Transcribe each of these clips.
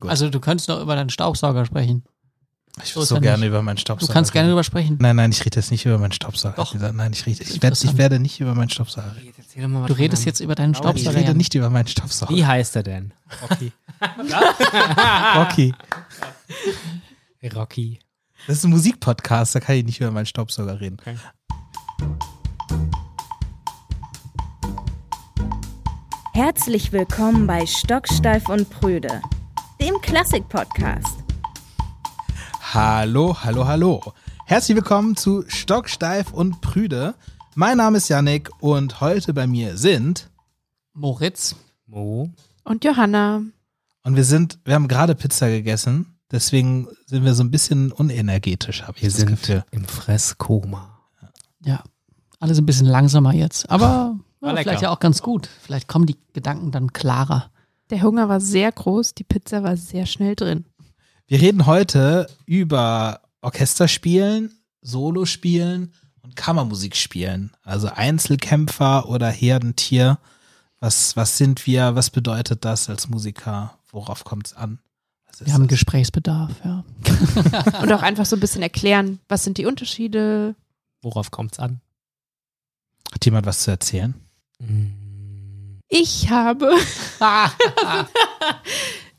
Gut. Also du könntest noch über deinen Staubsauger sprechen. Ich So würde so er gerne nicht. über meinen Du Staubsauger kannst gerne reden. drüber sprechen. Nein, nein, ich rede jetzt nicht über meinen Staubsauger. Doch. Nein, ich rede, ich, werde, ich werde nicht über meinen Staubsauger reden. Jetzt erzähl doch mal was Du redest jetzt über deinen Ich Ich Staubsauger. rede nicht über meinen Staubsauger. Wie heißt er denn? Rocky. Rocky. Rocky. Das ist ein Musikpodcast, da kann ich nicht über meinen Staubsauger reden. Okay. Herzlich willkommen bei Stocksteif und Prüde, dem Klassik-Podcast. Hallo, hallo, hallo. Herzlich willkommen zu Stocksteif und Prüde. Mein Name ist Yannick und heute bei mir sind Moritz. Mo. Und Johanna. und wir sind, wir haben gerade Pizza gegessen, deswegen sind wir so ein bisschen unenergetisch, habe ich Wir das sind Gefühl. im Fresskoma. Ja. Alles ein bisschen langsamer jetzt. Aber War ja, vielleicht ja auch ganz gut. Vielleicht kommen die Gedanken dann klarer. Der Hunger war sehr groß, die Pizza war sehr schnell drin. Wir reden heute über Orchesterspielen, Solospielen und Kammermusikspielen. Also Einzelkämpfer oder Herdentier. Was, was sind wir? Was bedeutet das als Musiker? Worauf kommt es an? Was ist Wir haben das? Gesprächsbedarf, ja. Und auch einfach so ein bisschen erklären, was sind die Unterschiede. Worauf kommt's an? Hat jemand was zu erzählen? Mm, Ich habe,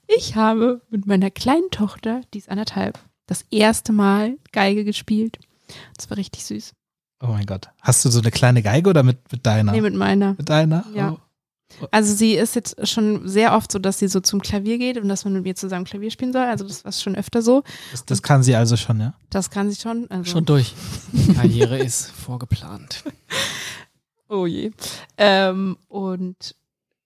ich habe mit meiner kleinen Tochter, die ist anderthalb, das erste Mal Geige gespielt. Das war richtig süß. Oh mein Gott. Hast du so eine kleine Geige oder mit, mit deiner? Nee, mit meiner. mit deiner? Ja. Oh. Also sie ist jetzt schon sehr oft so, dass sie so zum Klavier geht und dass man mit mir zusammen Klavier spielen soll. Also das war schon öfter so. Das, das kann sie also schon, ja? Das kann sie schon. Also Schon durch. Karriere ist vorgeplant. Oh je. Ähm, und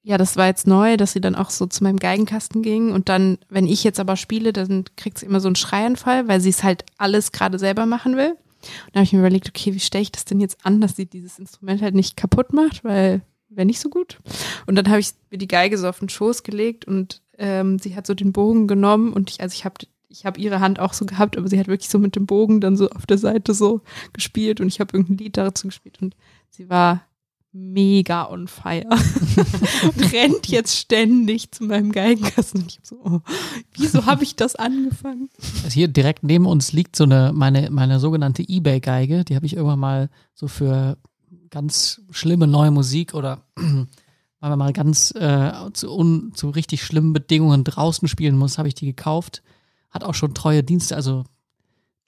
ja, das war jetzt neu, dass sie dann auch so zu meinem Geigenkasten ging. Und dann, wenn ich jetzt aber spiele, dann kriegt sie immer so einen Schreianfall, weil sie es halt alles gerade selber machen will. Und da habe ich mir überlegt, okay, wie stelle ich das denn jetzt an, dass sie dieses Instrument halt nicht kaputt macht, weil wäre nicht so gut. Und dann habe ich mir die Geige so auf den Schoß gelegt und ähm, sie hat so den Bogen genommen und ich, also ich habe ich habe ihre Hand auch so gehabt, aber sie hat wirklich so mit dem Bogen dann so auf der Seite so gespielt und ich habe irgendein Lied dazu gespielt und sie war mega on fire und rennt jetzt ständig zu meinem Geigenkasten und ich so, oh, wieso habe ich das angefangen? Also hier direkt neben uns liegt so eine, meine, meine sogenannte Ebay-Geige. Die habe ich irgendwann mal so für ganz schlimme neue Musik oder weil man mal ganz äh, zu, un, zu richtig schlimmen Bedingungen draußen spielen muss, habe ich die gekauft. Hat auch schon treue Dienste, also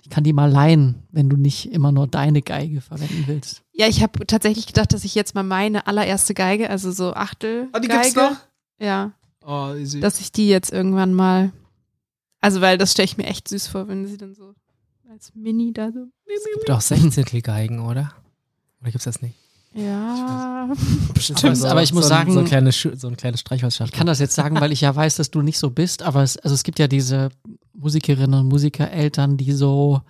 ich kann die mal leihen, wenn du nicht immer nur deine Geige verwenden willst. Ja, ich habe tatsächlich gedacht, dass ich jetzt mal meine allererste Geige, also so Achtel Ah, die Geige, gibt's noch? ja, Oh, süß. dass ich die jetzt irgendwann mal, also weil das stelle ich mir echt süß vor, wenn sie dann so als Mini da so, Es gibt auch Sechzehntelgeigen, oder? Oder gibt's das nicht? ja, Aber- aber ich muss so, sagen- so ein kleines, so ein kleines Streichholzschachtel. Ich kann das jetzt sagen, weil ich ja weiß, dass du nicht so bist, aber es, also es gibt ja diese Musikerinnen und Musikereltern, die so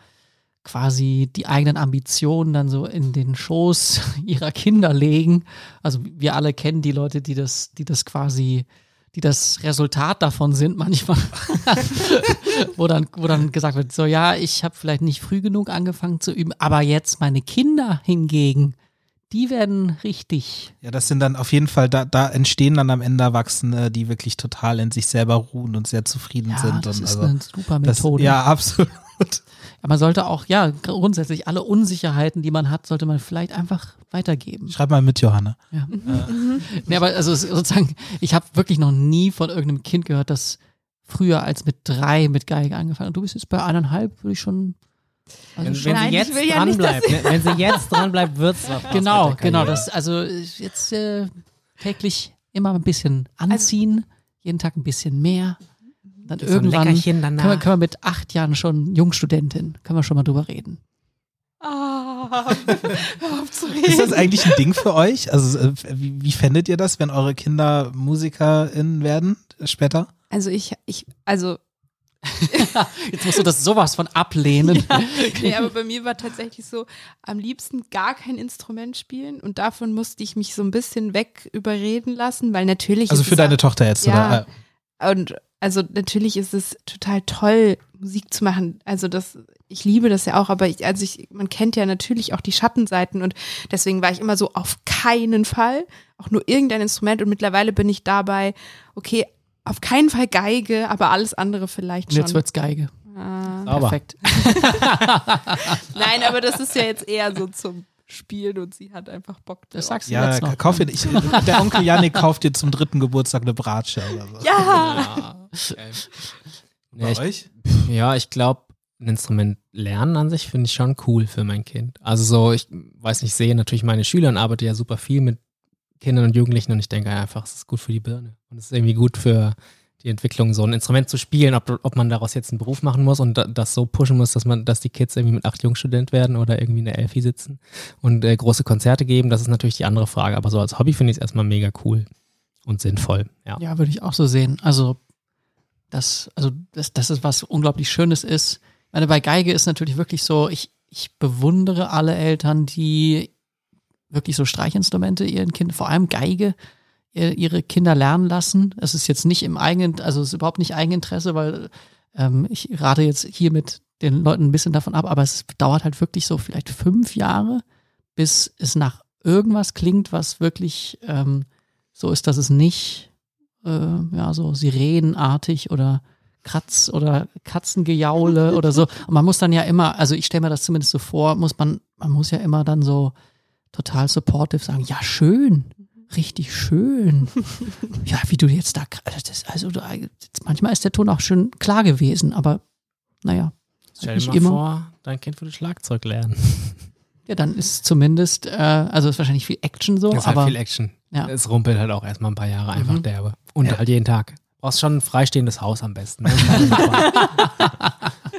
quasi die eigenen Ambitionen dann so in den Schoß ihrer Kinder legen. Also wir alle kennen die Leute, die das, die das quasi, die das Resultat davon sind manchmal, wo dann, wo dann gesagt wird, so ja, ich habe vielleicht nicht früh genug angefangen zu üben, aber jetzt meine Kinder hingegen, die werden richtig Ja, das sind dann auf jeden Fall, da, da entstehen dann am Ende Erwachsene, die wirklich total in sich selber ruhen und sehr zufrieden ja, sind. das und ist also, eine super das, Methode. ja, absolut. Ja, man sollte auch, ja, grundsätzlich alle Unsicherheiten, die man hat, sollte man vielleicht einfach weitergeben. Schreib mal mit, Johanna. Ja. Nee, aber also sozusagen, ich habe wirklich noch nie von irgendeinem Kind gehört, das früher als mit drei mit Geige angefangen hat. Du bist jetzt bei eineinhalb, würde ich schon. Also Wenn, wenn Nein, sie ich jetzt will ja nicht, dranbleibt, wenn, wenn sie jetzt dranbleibt, wird's was. genau, genau. Das, also jetzt äh, täglich immer ein bisschen anziehen, jeden Tag ein bisschen mehr. Dann So irgendwann können wir, können wir mit acht Jahren schon Jungstudentin, können wir schon mal drüber reden. ah, hör auf zu Ist das eigentlich ein Ding für euch? Also, äh, wie, wie fändet ihr das, wenn eure Kinder MusikerInnen werden äh, später? Also ich, ich, also Jetzt musst du das sowas von ablehnen. nee, aber bei mir war tatsächlich so, am liebsten gar kein Instrument spielen und davon musste ich mich so ein bisschen weg überreden lassen, weil natürlich Also für deine auch- Tochter jetzt, Ja. oder? und also natürlich ist es total toll Musik zu machen. Also das ich liebe das ja auch, aber ich, also ich, man kennt ja natürlich auch die Schattenseiten und deswegen war ich immer so auf keinen Fall auch nur irgendein Instrument und mittlerweile bin ich dabei, okay, auf keinen Fall Geige, aber alles andere vielleicht Und schon. jetzt wird's Geige. ah. Perfekt. Nein, aber das ist ja jetzt eher so zum Spielen und sie hat einfach Bock drauf. Das sagst du Ja, jetzt noch. kauf dir, ich, der Onkel Janik kauft dir zum dritten Geburtstag eine Bratsche oder so. Ja, Ja, Bei ich, euch? ja, ich glaube, ein Instrument lernen an sich finde ich schon cool für mein Kind. Also so, ich weiß nicht, sehe natürlich meine Schüler und arbeite ja super viel mit Kindern und Jugendlichen und ich denke einfach, es ist gut für die Birne. Und es ist irgendwie gut für die Entwicklung, so ein Instrument zu spielen, ob, ob man daraus jetzt einen Beruf machen muss und da, das so pushen muss, dass man, dass die Kids irgendwie mit acht Jungstudent werden oder irgendwie in der Elfi sitzen und äh, große Konzerte geben, das ist natürlich die andere Frage. Aber so als Hobby finde ich es erstmal mega cool und sinnvoll. Ja. Ja, würde ich auch so sehen. Also, das, also das, das ist was unglaublich Schönes ist. Ich meine, bei Geige ist natürlich wirklich so, ich, ich bewundere alle Eltern, die wirklich so Streichinstrumente ihren Kindern, vor allem Geige, ihr- ihre Kinder lernen lassen. Es ist jetzt nicht im eigenen, also es ist überhaupt nicht Eigeninteresse, weil ähm, ich rate jetzt hier mit den Leuten ein bisschen davon ab, aber es dauert halt wirklich so vielleicht fünf Jahre, bis es nach irgendwas klingt, was wirklich ähm, so ist, dass es nicht äh, ja so sirenenartig oder Kratz oder Katzengejaule oder so. Und man muss dann ja immer, also ich stelle mir das zumindest so vor, muss man, man muss ja immer dann so total supportive sagen, ja schön, richtig schön. ja, wie du jetzt da, also, das, also du, jetzt, manchmal ist der Ton auch schön klar gewesen, aber naja, Stell dir mal immer. vor, dein Kind würde Schlagzeug lernen. ja, dann ist zumindest, äh, also ist wahrscheinlich viel Action so, ist aber halt viel Action. ja. Es rumpelt halt auch erstmal ein paar Jahre einfach Mhm. derbe. Und halt jeden Tag. Brauchst schon ein freistehendes Haus am besten. Ne?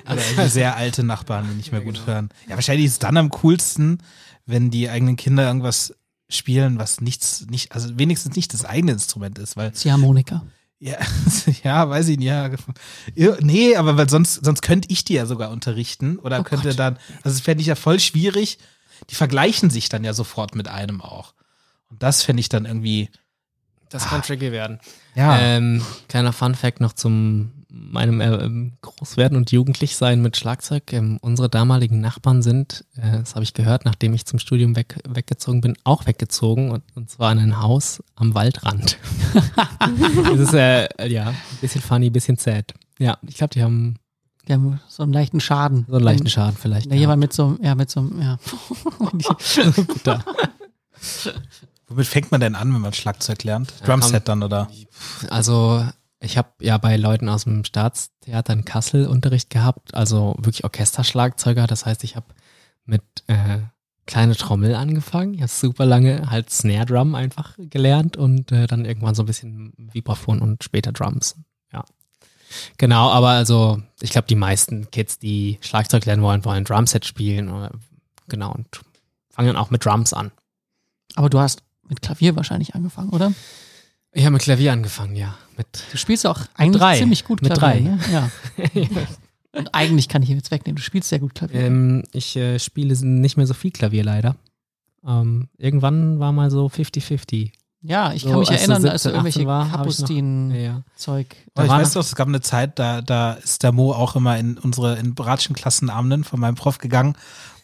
Oder irgendwie sehr alte Nachbarn, die nicht mehr gut hören. Ja, wahrscheinlich ist es dann am coolsten, wenn die eigenen Kinder irgendwas spielen, was nichts, nicht, also wenigstens nicht das eigene Instrument ist, weil Ziehharmonika. Ja, ja, weiß ich nicht, ja. Nee, aber weil sonst, sonst könnte ich die ja sogar unterrichten oder Oh könnte Gott. dann, also das fände ich ja voll schwierig. Die vergleichen sich dann ja sofort mit einem auch. Und das fände ich dann irgendwie, Das kann tricky werden. ja. Ähm, kleiner Fun-Fact noch zum meinem äh, ähm, Großwerden und Jugendlichsein mit Schlagzeug. Ähm, unsere damaligen Nachbarn sind, äh, das habe ich gehört, nachdem ich zum Studium weg, weggezogen bin, auch weggezogen und, und zwar in ein Haus am Waldrand. das ist äh, ja ein bisschen funny, ein bisschen sad. Ja, ich glaube, die haben Die haben so einen leichten Schaden. so einen leichten Schaden vielleicht. Ja, jemand mit so, einem- ja, mit so, einem- ja. Womit fängt man denn an, wenn man Schlagzeug lernt? Drumset dann, oder? Also ich habe ja bei Leuten aus dem Staatstheater in Kassel Unterricht gehabt, also wirklich Orchesterschlagzeuger. Das heißt, ich habe mit äh, kleine Trommel angefangen. Ich habe super lange halt Snare Drum einfach gelernt und äh, dann irgendwann so ein bisschen Vibraphon und später Drums. Ja. Genau, aber also ich glaube, die meisten Kids, die Schlagzeug lernen wollen, wollen Drumset spielen. Oder, genau, und fangen dann auch mit Drums an. Aber du hast mit Klavier wahrscheinlich angefangen, oder? Ich habe mit Klavier angefangen, ja. Mit Du spielst auch eigentlich drei. ziemlich gut Mit Klavier. drei. Ne? Ja. Und eigentlich kann ich jetzt wegnehmen. Du spielst sehr gut Klavier. Ähm, ich äh, spiele nicht mehr so viel Klavier leider. Ähm, irgendwann war mal so 50-50. ja, ich so, kann mich als erinnern, als du 17, 18 irgendwelche war, hab ich noch- Kapustin-Zeug. Ja. Ich war weiß doch, es gab eine Zeit, da, da ist der Mo auch immer in unsere in Bratschenklassenabenden von meinem Prof gegangen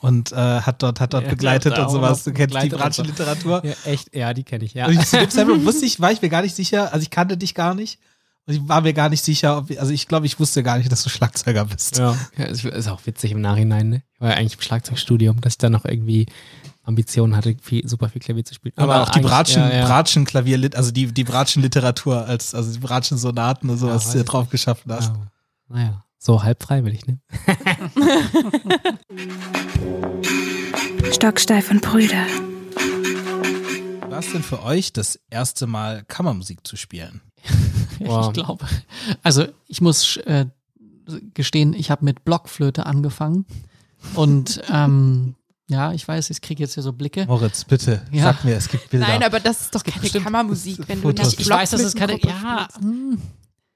und äh, hat dort, hat dort Ja, begleitet da und sowas. Du kennst die so. Bratschenliteratur. Ja, echt, ja, die kenne ich, ja. Und ich, zu dem Zeitpunkt wusste ich, war ich mir gar nicht sicher, also ich kannte dich gar nicht. Und ich war mir gar nicht sicher, ob, also ich glaube, ich wusste gar nicht, dass du Schlagzeuger bist. Ja, ja ist, auch witzig im Nachhinein. Ne? Ich war ja eigentlich im Schlagzeugstudium, dass ich dann noch irgendwie Ambitionen hatte, viel, super viel Klavier zu spielen. Aber auch die Bratschen, ja, ja. Bratschen Klavierlit, also die, die Bratschen-Literatur als, also die Bratschen-Sonaten und sowas, Ja, die du drauf geschaffen hast. Ja. Naja, so halb freiwillig, ne? Stocksteif und Brüder. Was denn für euch das erste Mal Kammermusik zu spielen? Wow. Ich glaube. Also ich muss äh, gestehen, ich habe mit Blockflöte angefangen. Und ähm, ja, ich weiß, ich kriege jetzt hier so Blicke. Moritz, bitte, Ja. sag mir, es gibt Bilder. Nein, aber das ist doch keine bestimmt Kammermusik, wenn du Fotos. nicht Ich weiß, dass es keine. Ja, hm,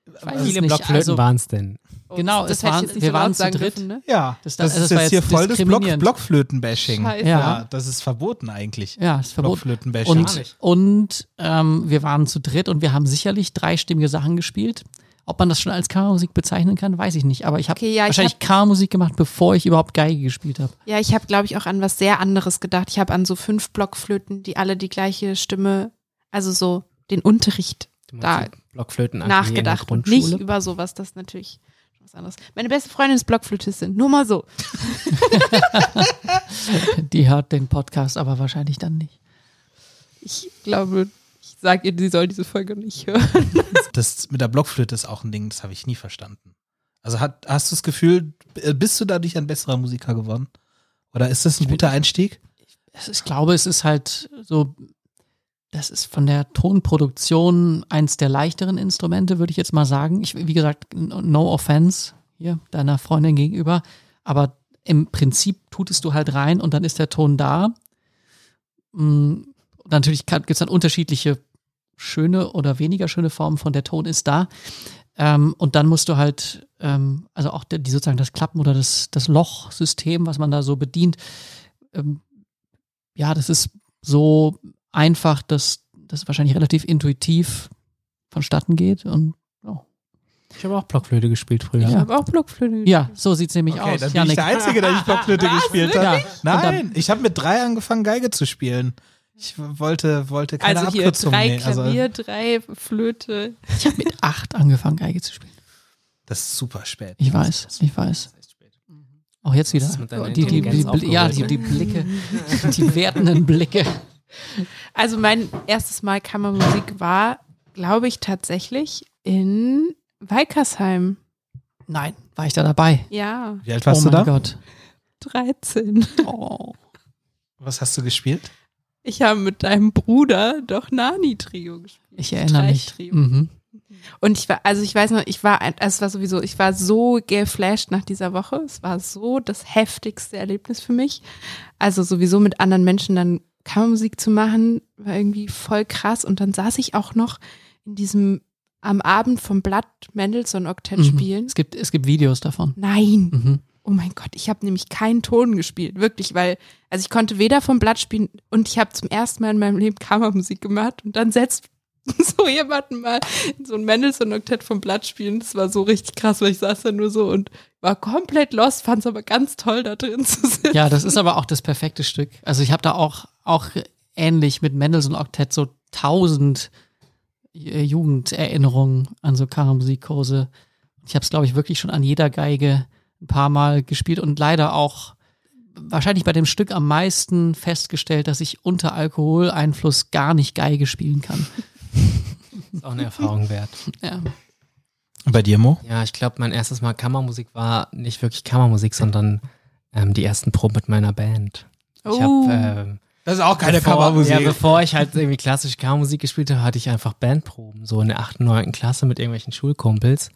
ich weiß es viele. Blockflöten Also, waren es denn? Oh, Genau, das, es das ich waren- wir so waren zu dritt. dürfen, ne? ja, Das- das, also das ist war jetzt hier voll das Block. Blockflöten-Bashing. Ja. Ja, das ist verboten eigentlich. ja, ist verboten. Blockflöten-Bashing. Und, und ähm, wir waren zu dritt und wir haben sicherlich dreistimmige Sachen gespielt. Ob man das schon als Kammermusik bezeichnen kann, weiß ich nicht. Aber ich habe Okay, ja, ich wahrscheinlich hab- Kammermusik gemacht, bevor ich überhaupt Geige gespielt habe. Ja, ich habe, glaube ich, auch an was sehr anderes gedacht. Ich habe an so fünf Blockflöten, die alle die gleiche Stimme, also so den Unterricht da Blockflöten nachgedacht und nicht über sowas, das natürlich was anderes. Meine beste Freundin ist Blockflötistin, nur mal so. Die hört den Podcast aber wahrscheinlich dann nicht. Ich glaube, ich sage ihr, sie soll diese Folge nicht hören. Das mit der Blockflöte ist auch ein Ding, das habe ich nie verstanden. Also hat, hast du das Gefühl, äh, bist du dadurch ein besserer Musiker geworden? Oder ist das ein guter Einstieg? Ich glaube, es ist halt so, das ist von der Tonproduktion eins der leichteren Instrumente, würde ich jetzt mal sagen. Ich, wie gesagt, no offense hier deiner Freundin gegenüber, aber im Prinzip tutest du halt rein und dann ist der Ton da. Mm, natürlich gibt es dann unterschiedliche schöne oder weniger schöne Formen von der Ton ist da. Ähm, und dann musst du halt, ähm, also auch die, sozusagen das Klappen oder das, das Lochsystem, was man da so bedient, ähm, ja, das ist so einfach, dass das wahrscheinlich relativ intuitiv vonstatten geht und ich habe auch Blockflöte gespielt früher. Ich habe auch Blockflöte gespielt. Ja, so sieht es nämlich okay, aus. Dann bin Janik. ich der Einzige, der nicht Blockflöte gespielt hat. Nein, ich habe mit drei angefangen, Geige zu spielen. Ich wollte, wollte keine also hier Abkürzung drei nehmen. Klavier, also, drei Flöte. Ich habe mit acht angefangen, Geige zu spielen. Das ist super spät. Ich weiß, ich weiß. Auch jetzt wieder. Die, die, die, ja, die, die Blicke, die wertenden Blicke. Also mein erstes Mal Kammermusik war, glaube ich, tatsächlich in Weikersheim. Nein, war ich da dabei? Ja. Wie alt warst oh du da? Oh mein Gott. 13. Oh. Was hast du gespielt? Ich habe mit deinem Bruder doch Nani-Trio gespielt. Ich erinnere mich. Mhm. Und ich war, also ich weiß noch, ich war, also es war sowieso, ich war so geflasht nach dieser Woche. Es war so das heftigste Erlebnis für mich. Also sowieso mit anderen Menschen dann Kammermusik zu machen, war irgendwie voll krass. Und dann saß ich auch noch in diesem am Abend vom Blatt Mendelssohn Oktett Mhm. spielen. Es gibt, es gibt Videos davon. Nein. Mhm. Oh mein Gott, ich habe nämlich keinen Ton gespielt, wirklich, weil, also ich konnte weder vom Blatt spielen und ich habe zum ersten Mal in meinem Leben Kammermusik gemacht und dann setzt so jemanden mal in so ein Mendelssohn-Oktett vom Blatt spielen. Das war so richtig krass, weil ich saß da nur so und war komplett lost, fand es aber ganz toll, da drin zu sitzen. Ja, das ist aber auch das perfekte Stück. Also ich habe da auch, auch ähnlich mit Mendelssohn-Oktett so tausend äh, Jugenderinnerungen an so Kammermusikkurse. Ich habe es, glaube ich, wirklich schon an jeder Geige ein paar Mal gespielt und leider auch wahrscheinlich bei dem Stück am meisten festgestellt, dass ich unter Alkoholeinfluss gar nicht Geige spielen kann. Ist auch eine Erfahrung wert. Ja. Und bei dir, Mo? Ja, ich glaube, mein erstes Mal Kammermusik war nicht wirklich Kammermusik, sondern ähm, die ersten Proben mit meiner Band. Ich Oh. habe ähm, Das ist auch keine bevor, Kammermusik. Ja, bevor ich halt irgendwie klassische Kammermusik gespielt habe, hatte ich einfach Bandproben, so in der 8., 9. Klasse mit irgendwelchen Schulkumpels.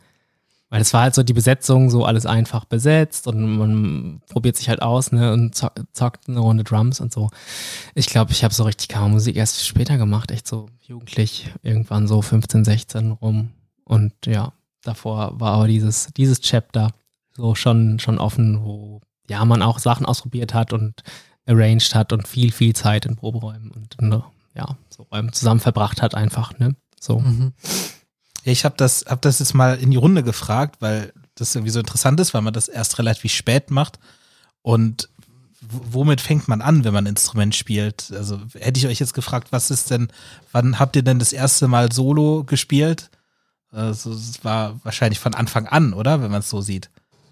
Weil das war halt so die Besetzung, so alles einfach besetzt und man probiert sich halt aus, ne, und zo- zockt eine Runde Drums und so. Ich glaube, ich habe so richtig Kammermusik erst später gemacht, echt so jugendlich, irgendwann so 15, 16 rum. Und ja, davor war aber dieses, dieses Chapter so schon, schon offen, wo ja man auch Sachen ausprobiert hat und arranged hat und viel, viel Zeit in Proberäumen und ne, ja, so Räumen zusammen verbracht hat einfach, ne? So. Mhm. Ich habe das, hab das jetzt mal in die Runde gefragt, weil das irgendwie so interessant ist, weil man das erst relativ spät macht. Und womit fängt man an, wenn man ein Instrument spielt? Also hätte ich euch jetzt gefragt, was ist denn, wann habt ihr denn das erste Mal Solo gespielt? Also es war wahrscheinlich von Anfang an, oder? Wenn man es so sieht.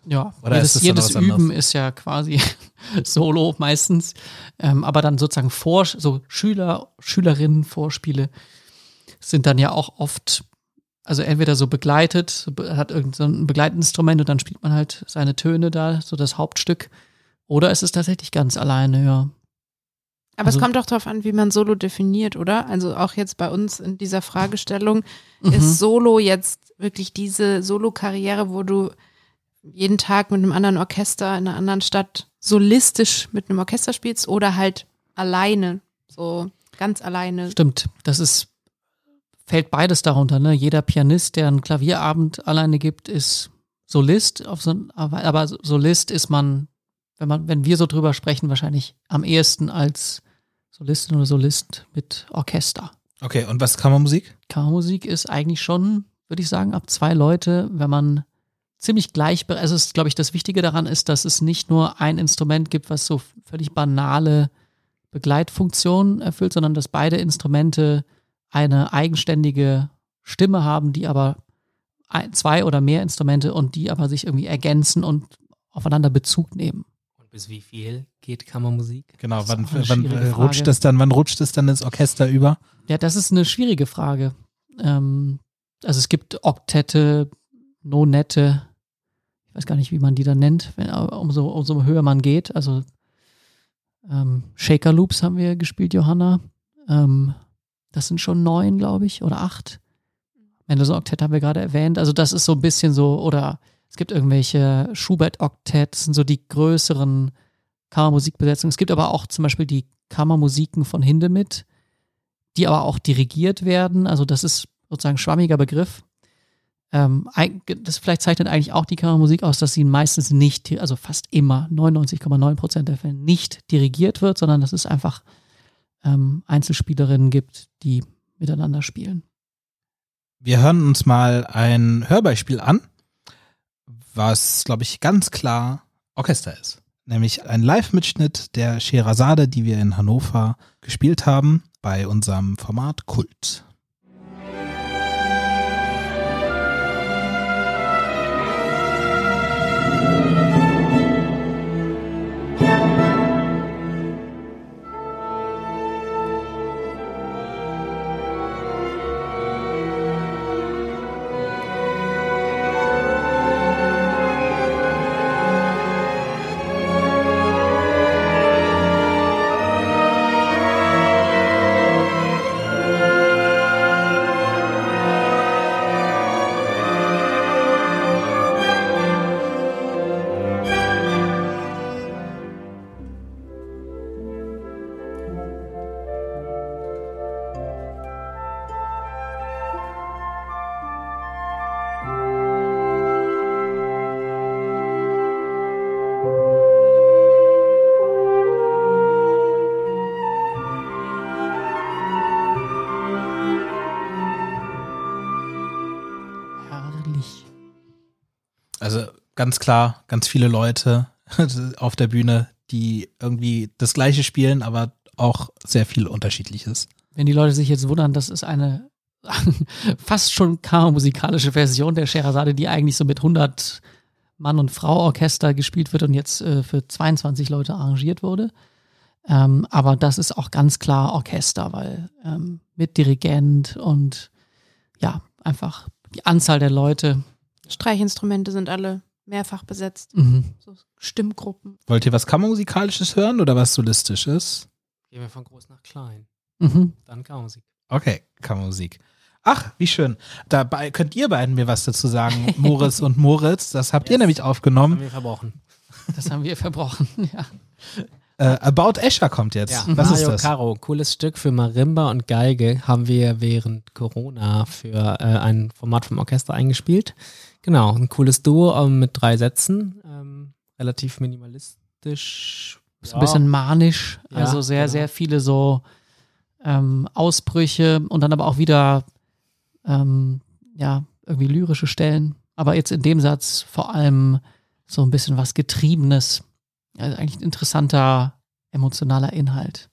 Ja, Oder jedes, ist jedes was anderes? Üben ist ja quasi Solo meistens, ähm, aber dann sozusagen vor, so Schüler, Schülerinnen Vorspiele sind dann ja auch oft, also entweder so begleitet, hat irgendein so ein Begleitinstrument und dann spielt man halt seine Töne da, so das Hauptstück, oder es ist tatsächlich ganz alleine, ja. Aber Also- es kommt doch darauf an, wie man Solo definiert, oder? Also auch jetzt bei uns in dieser Fragestellung, Mhm. ist Solo jetzt wirklich diese Solo-Karriere, wo du jeden Tag mit einem anderen Orchester in einer anderen Stadt solistisch mit einem Orchester spielst oder halt alleine, so ganz alleine. Stimmt, das ist, fällt beides darunter, ne? Jeder Pianist, der einen Klavierabend alleine gibt, ist Solist, so, aber, Solist ist man, wenn man, wenn wir so drüber sprechen, wahrscheinlich am ehesten als Solistin oder Solist mit Orchester. Okay, und was ist Kammermusik? Kammermusik ist eigentlich schon, würde ich sagen, ab zwei Leute, wenn man ziemlich gleich, also es ist, glaube ich, das Wichtige daran ist, dass es nicht nur ein Instrument gibt, was so völlig banale Begleitfunktionen erfüllt, sondern dass beide Instrumente eine eigenständige Stimme haben, die aber ein, zwei oder mehr Instrumente und die aber sich irgendwie ergänzen und aufeinander Bezug nehmen. Und bis wie viel geht Kammermusik? Genau, Das wann, wann äh, rutscht es dann, wann rutscht es dann ins Orchester über? Ja, das ist eine schwierige Frage. Ähm, also es gibt Oktette, Nonette, ich weiß gar nicht, wie man die dann nennt, wenn, aber umso, umso höher man geht. Also ähm, Shaker Loops haben wir gespielt, Johanna. Ähm, das sind schon neun, glaube ich, oder acht. Mendelssohn Oktett haben wir gerade erwähnt. Also das ist so ein bisschen so, oder es gibt irgendwelche Schubert-Oktett, das sind so die größeren Kammermusikbesetzungen. Es gibt aber auch zum Beispiel die Kammermusiken von Hindemith, die aber auch dirigiert werden. Also das ist sozusagen ein schwammiger Begriff. Ähm, das vielleicht zeichnet eigentlich auch die Kammermusik aus, dass sie meistens nicht, also fast immer, 99,9 Prozent der Fälle nicht dirigiert wird, sondern dass es einfach ähm, Einzelspielerinnen gibt, die miteinander spielen. Wir hören uns mal ein Hörbeispiel an, was, glaube ich, ganz klar Orchester ist. Nämlich ein Live-Mitschnitt der Scheherazade, die wir in Hannover gespielt haben, bei unserem Format Kult. Ganz klar, ganz viele Leute auf der Bühne, die irgendwie das Gleiche spielen, aber auch sehr viel Unterschiedliches. Wenn die Leute sich jetzt wundern, das ist eine fast schon kammermusikalische Version der Scheherazade, die eigentlich so mit 100 Mann- und Frau-Orchester gespielt wird und jetzt äh, für 22 Leute arrangiert wurde. Ähm, aber das ist auch ganz klar Orchester, weil ähm, mit Dirigent und ja, einfach die Anzahl der Leute. Streichinstrumente sind alle mehrfach besetzt. Mhm. So Stimmgruppen. Wollt ihr was Kammermusikalisches hören oder was Solistisches? Gehen wir von groß nach klein. Mhm. Dann Kammermusik. Okay, Kammermusik. Ach, wie schön. Dabei könnt ihr beiden mir was dazu sagen, Moritz und Moritz. Das habt ihr Yes. nämlich Haben aufgenommen. wir verbrochen. Das haben wir verbrochen. Ja. Äh, About Escher kommt jetzt. Ja, Was ist Mario das? Caro, cooles Stück für Marimba und Geige, haben wir während Corona für äh, ein Format vom Orchester eingespielt. Genau, ein cooles Duo mit drei Sätzen, ähm, relativ minimalistisch. So ein bisschen manisch, Ja, also sehr, genau. sehr viele so ähm, Ausbrüche und dann aber auch wieder ähm, ja, irgendwie lyrische Stellen. Aber jetzt in dem Satz vor allem so ein bisschen was Getriebenes. Also eigentlich ein interessanter emotionaler Inhalt.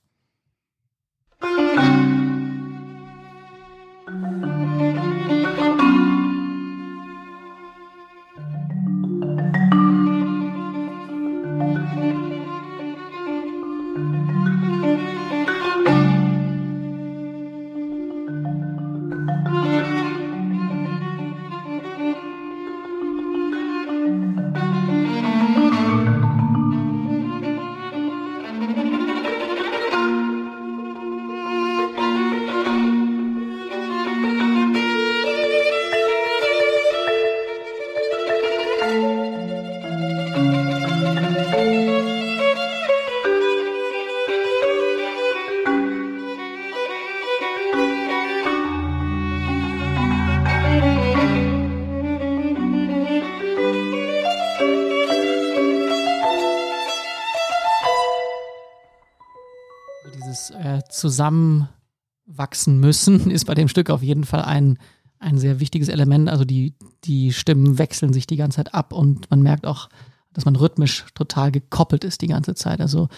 Zusammenwachsen müssen ist bei dem Stück auf jeden Fall ein, ein sehr wichtiges Element. Also die, die Stimmen wechseln sich die ganze Zeit ab und man merkt auch, dass man rhythmisch total gekoppelt ist die ganze Zeit. Also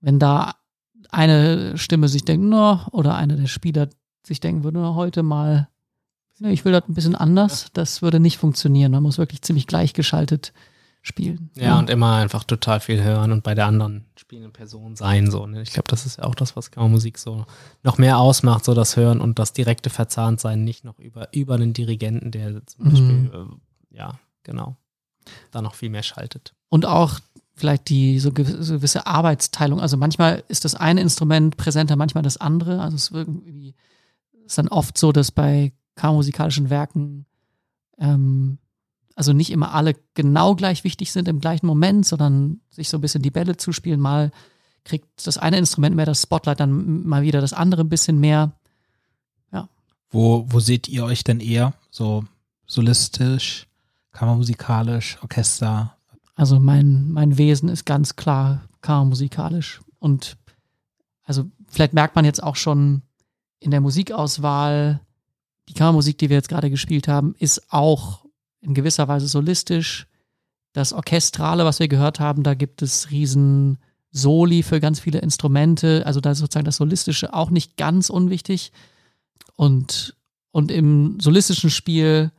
wenn da eine Stimme sich denkt, no, oder einer der Spieler sich denken würde, no, heute mal Nee, ich will das ein bisschen anders. Das würde nicht funktionieren. Man muss wirklich ziemlich gleichgeschaltet spielen. Ja, und immer einfach total viel hören und bei der anderen spielenden Person sein. So, ne? Ich glaube, das ist ja auch das, was Kammermusik so noch mehr ausmacht, so das Hören und das direkte Verzahntsein, nicht noch über, über einen Dirigenten, der zum Beispiel, Mhm. äh, ja, genau, da noch viel mehr schaltet. Und auch vielleicht die so gew- so gewisse Arbeitsteilung. Also manchmal ist das eine Instrument präsenter, manchmal das andere. Also es ist irgendwie ist dann oft so, dass bei kammermusikalischen Werken ähm, also nicht immer alle genau gleich wichtig sind im gleichen Moment, sondern sich so ein bisschen die Bälle zuspielen. Mal kriegt das eine Instrument mehr das Spotlight, dann mal wieder das andere ein bisschen mehr. Wo, wo seht ihr euch denn eher? So solistisch, kammermusikalisch, Orchester? Also mein, mein Wesen ist ganz klar kammermusikalisch. Und also vielleicht merkt man jetzt auch schon in der Musikauswahl, die Kammermusik, die wir jetzt gerade gespielt haben, ist auch in gewisser Weise solistisch. Das Orchestrale, was wir gehört haben, da gibt es riesen Soli für ganz viele Instrumente. Also da ist sozusagen das Solistische auch nicht ganz unwichtig. Und, und im solistischen Spiel,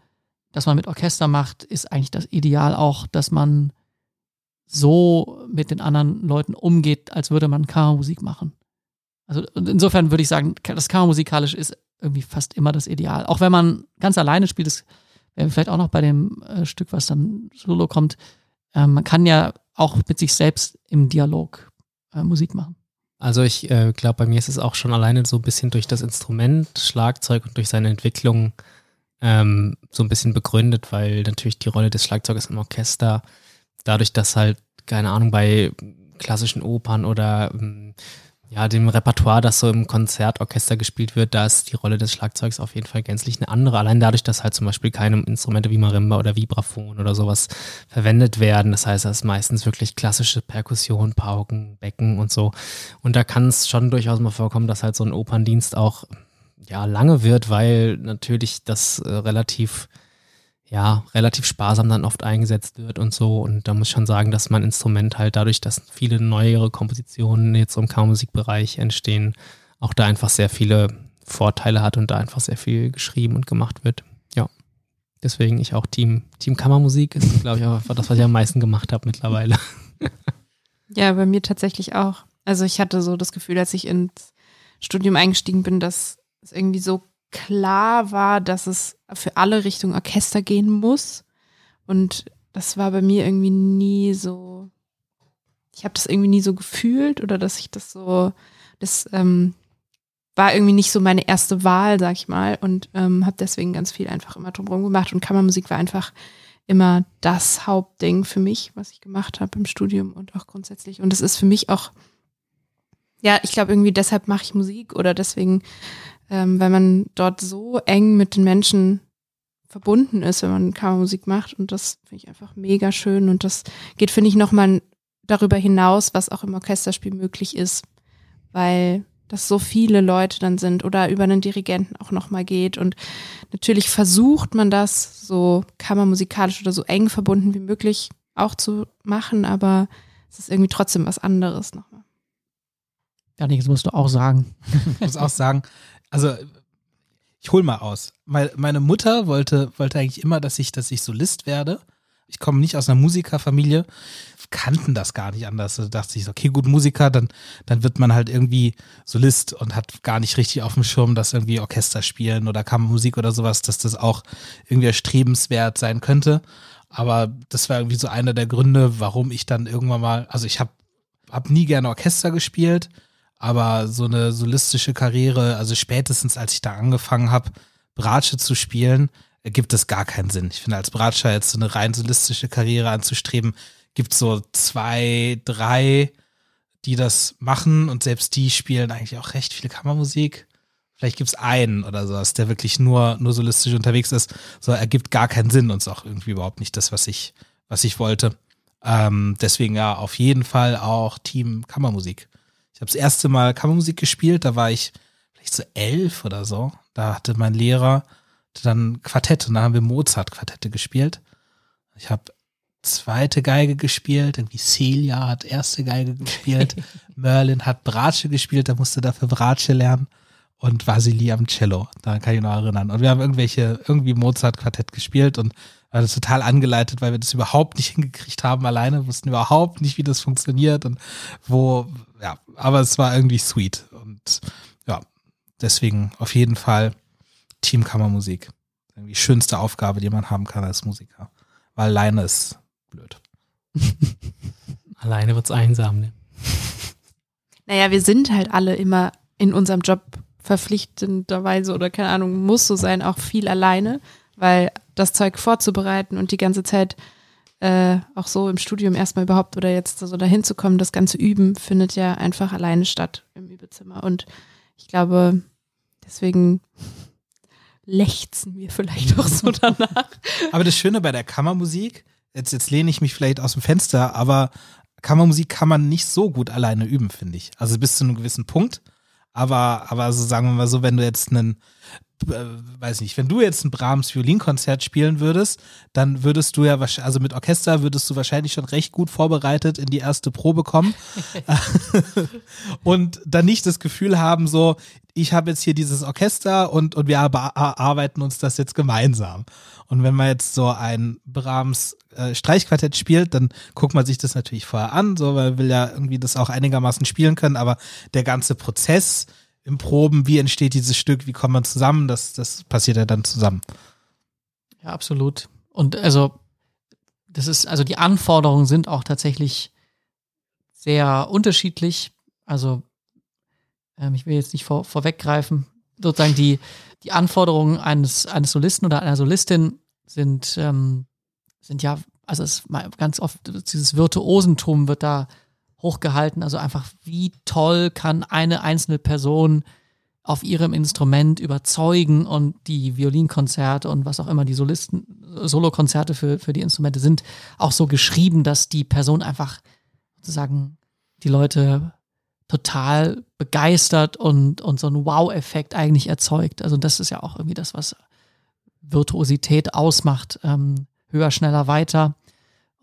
das man mit Orchester macht, ist eigentlich das Ideal auch, dass man so mit den anderen Leuten umgeht, als würde man Kammermusik machen. Also und insofern würde ich sagen, das Kammermusikalisch ist irgendwie fast immer das Ideal. Auch wenn man ganz alleine spielt, das wäre vielleicht auch noch bei dem äh, Stück, was dann solo kommt, äh, man kann ja auch mit sich selbst im Dialog äh, Musik machen. Also ich äh, glaube, bei mir ist es auch schon alleine so ein bisschen durch das Instrument, Schlagzeug und durch seine Entwicklung ähm, so ein bisschen begründet, weil natürlich die Rolle des Schlagzeugers im Orchester, dadurch, dass halt, keine Ahnung, bei klassischen Opern oder ähm, ja, dem Repertoire, das so im Konzertorchester gespielt wird, da ist die Rolle des Schlagzeugs auf jeden Fall gänzlich eine andere. Allein dadurch, dass halt zum Beispiel keine Instrumente wie Marimba oder Vibraphon oder sowas verwendet werden. Das heißt, das ist meistens wirklich klassische Perkussion, Pauken, Becken und so. Und da kann es schon durchaus mal vorkommen, dass halt so ein Operndienst auch ja lange wird, weil natürlich das äh, relativ ja, relativ sparsam dann oft eingesetzt wird und so. Und da muss ich schon sagen, dass mein Instrument halt dadurch, dass viele neuere Kompositionen jetzt im Kammermusikbereich entstehen, auch da einfach sehr viele Vorteile hat und da einfach sehr viel geschrieben und gemacht wird. Ja. Deswegen ich auch Team, Team Kammermusik ist, glaube ich, auch das, was ich am meisten gemacht habe mittlerweile. Ja, bei mir tatsächlich auch. Also ich hatte so das Gefühl, als ich ins Studium eingestiegen bin, dass es irgendwie so klar war, dass es für alle Richtung Orchester gehen muss. Und das war bei mir irgendwie nie so, ich habe das irgendwie nie so gefühlt oder dass ich das so, das ähm, war irgendwie nicht so meine erste Wahl, sag ich mal. Und ähm, habe deswegen ganz viel einfach immer drumherum gemacht. Und Kammermusik war einfach immer das Hauptding für mich, was ich gemacht habe im Studium und auch grundsätzlich. Und es ist für mich auch, ja, ich glaube irgendwie deshalb mache ich Musik oder deswegen, ähm, weil man dort so eng mit den Menschen verbunden ist, wenn man Kammermusik macht. Und das finde ich einfach mega schön. Und das geht, finde ich, nochmal darüber hinaus, was auch im Orchesterspiel möglich ist, weil das so viele Leute dann sind oder über einen Dirigenten auch nochmal geht. Und natürlich versucht man das so kammermusikalisch oder so eng verbunden wie möglich auch zu machen, aber es ist irgendwie trotzdem was anderes nochmal. Janik, das musst du auch sagen. Ich muss auch sagen, also ich hol mal aus. Meine, Mutter wollte, wollte eigentlich immer, dass ich, dass ich Solist werde. Ich komme nicht aus einer Musikerfamilie, kannten das gar nicht anders. Da dachte ich, okay, gut, Musiker, dann, dann wird man halt irgendwie Solist und hat gar nicht richtig auf dem Schirm, dass irgendwie Orchester spielen oder Kammermusik oder sowas, dass das auch irgendwie erstrebenswert sein könnte. Aber das war irgendwie so einer der Gründe, warum ich dann irgendwann mal, also ich habe hab nie gerne Orchester gespielt, aber so eine solistische Karriere, also spätestens als ich da angefangen habe, Bratsche zu spielen, ergibt es gar keinen Sinn. Ich finde, als Bratscher jetzt so eine rein solistische Karriere anzustreben, gibt so zwei, drei, die das machen und selbst die spielen eigentlich auch recht viel Kammermusik. Vielleicht gibt es einen oder sowas, der wirklich nur, nur solistisch unterwegs ist. So ergibt gar keinen Sinn und ist auch irgendwie überhaupt nicht das, was ich, was ich wollte. Ähm, deswegen ja, auf jeden Fall auch Team Kammermusik. Ich habe das erste Mal Kammermusik gespielt, da war ich vielleicht so elf oder so. Da hatte mein Lehrer dann Quartett und da haben wir Mozart-Quartette gespielt. Ich habe zweite Geige gespielt, irgendwie Celia hat erste Geige gespielt, Merlin hat Bratsche gespielt, da musste dafür Bratsche lernen. Und Vasili am Cello. Da kann ich noch erinnern. Und wir haben irgendwelche, irgendwie Mozart-Quartett gespielt und war das total angeleitet, weil wir das überhaupt nicht hingekriegt haben alleine, wussten überhaupt nicht, wie das funktioniert und wo, ja, aber es war irgendwie sweet. Und ja, deswegen auf jeden Fall Teamkammermusik. Irgendwie schönste Aufgabe, die man haben kann als Musiker. Weil alleine ist blöd. Alleine wird's einsam, ne? Naja, wir sind halt alle immer in unserem Job verpflichtenderweise oder keine Ahnung, muss so sein, auch viel alleine, weil das Zeug vorzubereiten und die ganze Zeit äh, auch so im Studium erstmal überhaupt oder jetzt so dahin zu kommen, das ganze Üben findet ja einfach alleine statt im Übezimmer. Und ich glaube, deswegen lechzen wir vielleicht auch so danach. Aber das Schöne bei der Kammermusik, jetzt, jetzt lehne ich mich vielleicht aus dem Fenster, aber Kammermusik kann man nicht so gut alleine üben, finde ich. Also bis zu einem gewissen Punkt. Aber, aber so sagen wir mal so, wenn du jetzt einen, äh, weiß nicht, wenn du jetzt ein Brahms Violinkonzert spielen würdest, dann würdest du ja wahrscheinlich, also mit Orchester würdest du wahrscheinlich schon recht gut vorbereitet in die erste Probe kommen und dann nicht das Gefühl haben, so, ich habe jetzt hier dieses Orchester und, und wir arbeiten uns das jetzt gemeinsam. Und wenn man jetzt so ein Brahms äh, Streichquartett spielt, dann guckt man sich das natürlich vorher an, so, weil man will ja irgendwie das auch einigermaßen spielen können, aber der ganze Prozess im Proben, wie entsteht dieses Stück, wie kommt man zusammen, das, das passiert ja dann zusammen. Ja, absolut. Und also, das ist, also die Anforderungen sind auch tatsächlich sehr unterschiedlich. Also, ähm, ich will jetzt nicht vor, vorweggreifen, sozusagen die, die Anforderungen eines, eines Solisten oder einer Solistin sind, ähm, sind ja, also es ganz oft dieses Virtuosentum wird da hochgehalten. Also einfach, wie toll kann eine einzelne Person auf ihrem Instrument überzeugen und die Violinkonzerte und was auch immer die Solisten, Solokonzerte für, für die Instrumente sind, auch so geschrieben, dass die Person einfach sozusagen die Leute total begeistert und, und so einen Wow-Effekt eigentlich erzeugt. Also das ist ja auch irgendwie das, was Virtuosität ausmacht. Ähm, höher, schneller, weiter.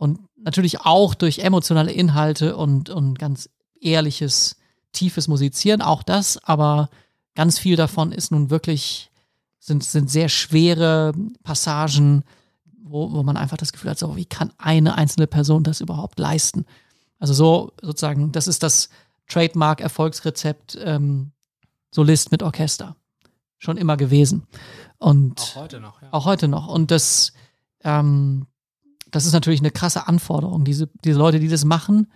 Und natürlich auch durch emotionale Inhalte und, und ganz ehrliches, tiefes Musizieren, auch das, aber ganz viel davon ist nun wirklich, sind, sind sehr schwere Passagen, wo, wo man einfach das Gefühl hat, so, wie kann eine einzelne Person das überhaupt leisten? Also so sozusagen, das ist das Trademark-Erfolgsrezept ähm, Solist mit Orchester. Schon immer gewesen. Und auch heute noch, ja. Auch heute noch. Und das, ähm, das ist natürlich eine krasse Anforderung. Diese, diese Leute, die das machen,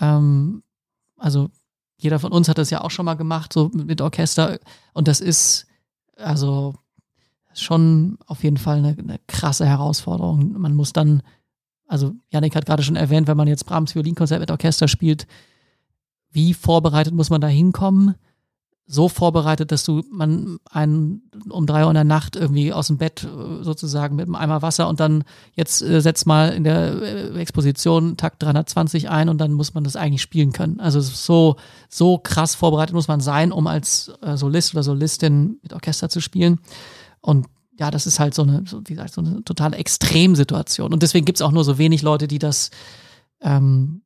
ähm, also jeder von uns hat das ja auch schon mal gemacht, so mit Orchester. Und das ist also schon auf jeden Fall eine, eine krasse Herausforderung. Man muss dann, also Janik hat gerade schon erwähnt, wenn man jetzt Brahms Violinkonzert mit Orchester spielt, wie vorbereitet muss man da hinkommen? So vorbereitet, dass du man einen um drei Uhr in der Nacht irgendwie aus dem Bett äh, sozusagen mit einem Eimer Wasser und dann jetzt äh, setzt mal in der äh, Exposition Takt 320 ein und dann muss man das eigentlich spielen können. Also so, so krass vorbereitet muss man sein, um als äh, Solist oder Solistin mit Orchester zu spielen. Und ja, das ist halt so eine, so, wie gesagt, so eine totale Extremsituation. Und deswegen gibt es auch nur so wenig Leute, die das, ähm,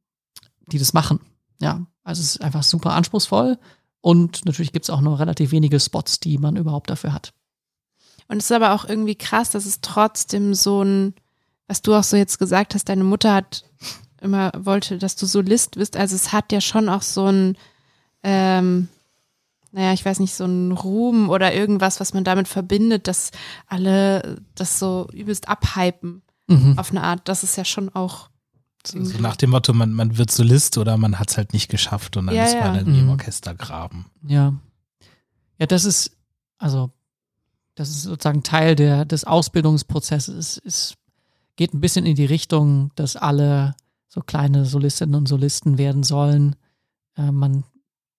die das machen. Ja, also es ist einfach super anspruchsvoll und natürlich gibt es auch nur relativ wenige Spots, die man überhaupt dafür hat. Und es ist aber auch irgendwie krass, dass es trotzdem so ein, was du auch so jetzt gesagt hast, deine Mutter hat immer wollte, dass du Solist bist. Also es hat ja schon auch so ein, ähm, naja, ich weiß nicht, so ein Ruhm oder irgendwas, was man damit verbindet, dass alle das so übelst abhypen mhm. auf eine Art. Das ist ja schon auch so nach dem Motto, man, man wird Solist oder man hat es halt nicht geschafft und dann Ja, ist man ja. dann im Mhm. Orchester graben. Ja. Ja, das ist, also, das ist sozusagen Teil der, des Ausbildungsprozesses. Es geht ein bisschen in die Richtung, dass alle so kleine Solistinnen und Solisten werden sollen. Äh, man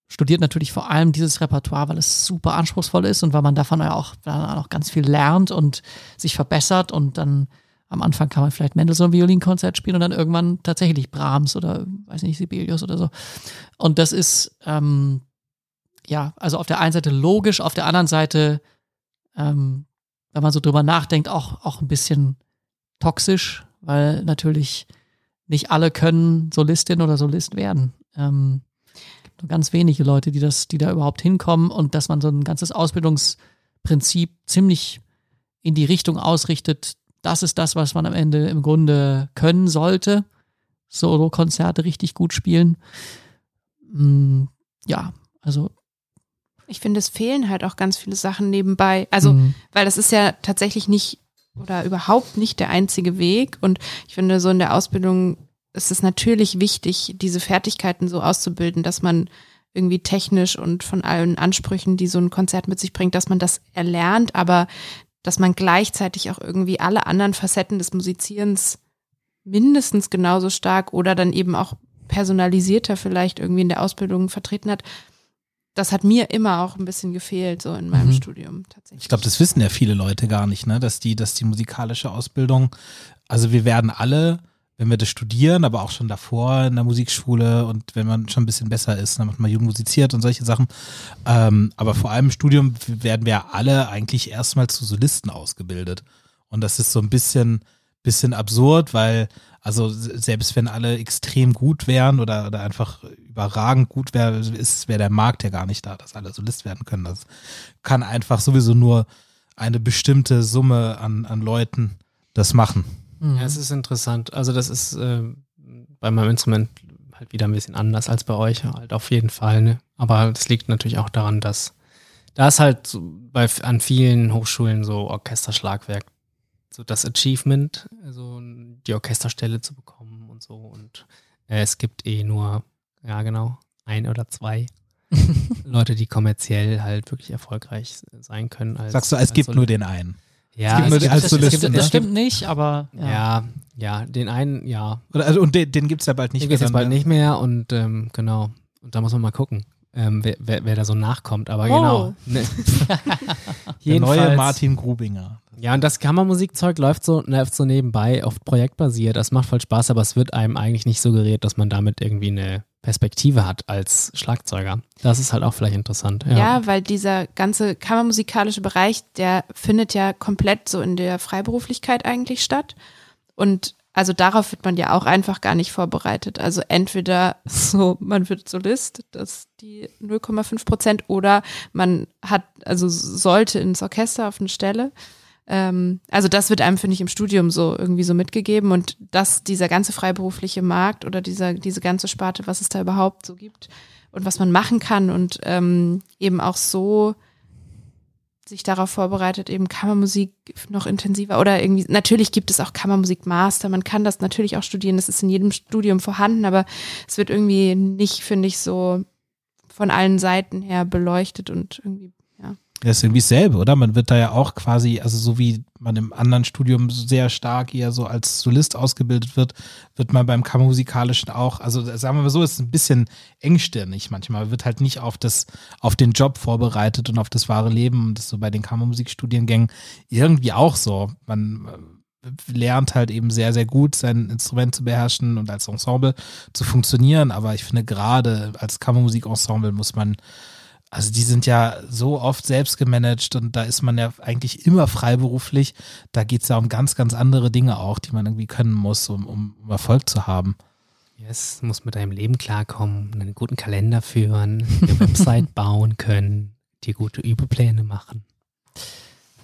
studiert natürlich vor allem dieses Repertoire, weil es super anspruchsvoll ist und weil man davon ja auch, dann auch ganz viel lernt und sich verbessert und dann am Anfang kann man vielleicht Mendelssohn Violinkonzert spielen und dann irgendwann tatsächlich Brahms oder weiß nicht Sibelius oder so. Und das ist ähm, ja also auf der einen Seite logisch, auf der anderen Seite, ähm, wenn man so drüber nachdenkt, auch auch ein bisschen toxisch, weil natürlich nicht alle können Solistin oder Solist werden. Ähm, nur ganz wenige Leute, die das, die da überhaupt hinkommen und dass man so ein ganzes Ausbildungsprinzip ziemlich in die Richtung ausrichtet. Das ist das, was man am Ende im Grunde können sollte. Solo-Konzerte richtig gut spielen. Mm, ja, also Ich finde, es fehlen halt auch ganz viele Sachen nebenbei. Also, mm, weil das ist ja tatsächlich nicht oder überhaupt nicht der einzige Weg. Und ich finde, so in der Ausbildung ist es natürlich wichtig, diese Fertigkeiten so auszubilden, dass man irgendwie technisch und von allen Ansprüchen, die so ein Konzert mit sich bringt, dass man das erlernt, aber dass man gleichzeitig auch irgendwie alle anderen Facetten des Musizierens mindestens genauso stark oder dann eben auch personalisierter vielleicht irgendwie in der Ausbildung vertreten hat. Das hat mir immer auch ein bisschen gefehlt, so in meinem Mhm. Studium tatsächlich. Ich glaube, das wissen ja viele Leute gar nicht, ne? dass die, dass die musikalische Ausbildung, also wir werden alle, wenn wir das studieren, aber auch schon davor in der Musikschule und wenn man schon ein bisschen besser ist, damit man jung musiziert und solche Sachen. Ähm, aber vor allem im Studium werden wir alle eigentlich erstmal zu Solisten ausgebildet. Und das ist so ein bisschen, bisschen absurd, weil, also selbst wenn alle extrem gut wären oder, oder einfach überragend gut wäre, wäre der Markt ja gar nicht da, dass alle Solist werden können. Das kann einfach sowieso nur eine bestimmte Summe an, an Leuten das machen. Mm. Ja, es ist interessant. Also das ist äh, bei meinem Instrument halt wieder ein bisschen anders als bei euch, halt auf jeden Fall. Ne? Aber das liegt natürlich auch daran, dass da ist halt so bei, an vielen Hochschulen so Orchesterschlagwerk, so das Achievement, also die Orchesterstelle zu bekommen und so. Und äh, es gibt eh nur, ja genau, ein oder zwei Leute, die kommerziell halt wirklich erfolgreich sein können. Als, Sagst du, es als gibt Solo- nur den einen. Ja, es gibt es gibt, als das, Solisten, das, stimmt, ne? stimmt nicht, aber ja. ja, ja, den einen, ja, Oder, also, und den, den gibt es ja bald nicht nicht jetzt dann bald mehr. nicht mehr und ähm, genau. Und da muss man mal gucken, ähm, wer, wer, wer da so nachkommt. Aber Oh. genau. Ne. Der neue Jedenfalls- Martin Grubinger. Ja, und das Kammermusikzeug läuft so, läuft so nebenbei, oft projektbasiert. Das macht voll Spaß, aber es wird einem eigentlich nicht suggeriert, dass man damit irgendwie eine Perspektive hat als Schlagzeuger. Das ist halt auch vielleicht interessant. Ja, Ja, weil dieser ganze kammermusikalische Bereich, der findet ja komplett so in der Freiberuflichkeit eigentlich statt. Und also darauf wird man ja auch einfach gar nicht vorbereitet. Also entweder so, man wird Solist, das die 0,5 Prozent, oder man hat, also sollte ins Orchester auf eine Stelle. Ähm, also das wird einem, finde ich, im Studium so irgendwie so mitgegeben und dass dieser ganze freiberufliche Markt oder dieser, diese ganze Sparte, was es da überhaupt so gibt und was man machen kann und ähm, eben auch so sich darauf vorbereitet, eben Kammermusik noch intensiver oder irgendwie, natürlich gibt es auch Kammermusik-Master, man kann das natürlich auch studieren, das ist in jedem Studium vorhanden, aber es wird irgendwie nicht, finde ich, so von allen Seiten her beleuchtet und irgendwie. Das ist irgendwie dasselbe, oder? Man wird da ja auch quasi, also so wie man im anderen Studium sehr stark eher so als Solist ausgebildet wird, wird man beim Kammermusikalischen auch, also sagen wir mal so, ist ein bisschen engstirnig manchmal. Man wird halt nicht auf das, auf den Job vorbereitet und auf das wahre Leben. Und das ist so bei den Kammermusikstudiengängen irgendwie auch so. Man äh, lernt halt eben sehr, sehr gut, sein Instrument zu beherrschen und als Ensemble zu funktionieren. Aber ich finde, gerade als Kammermusikensemble muss man also die sind ja so oft selbst gemanagt und da ist man ja eigentlich immer freiberuflich. Da geht es ja um ganz, ganz andere Dinge auch, die man irgendwie können muss, um, um, Erfolg zu haben. Yes, muss mit deinem Leben klarkommen, einen guten Kalender führen, eine Website bauen können, dir gute Übepläne machen.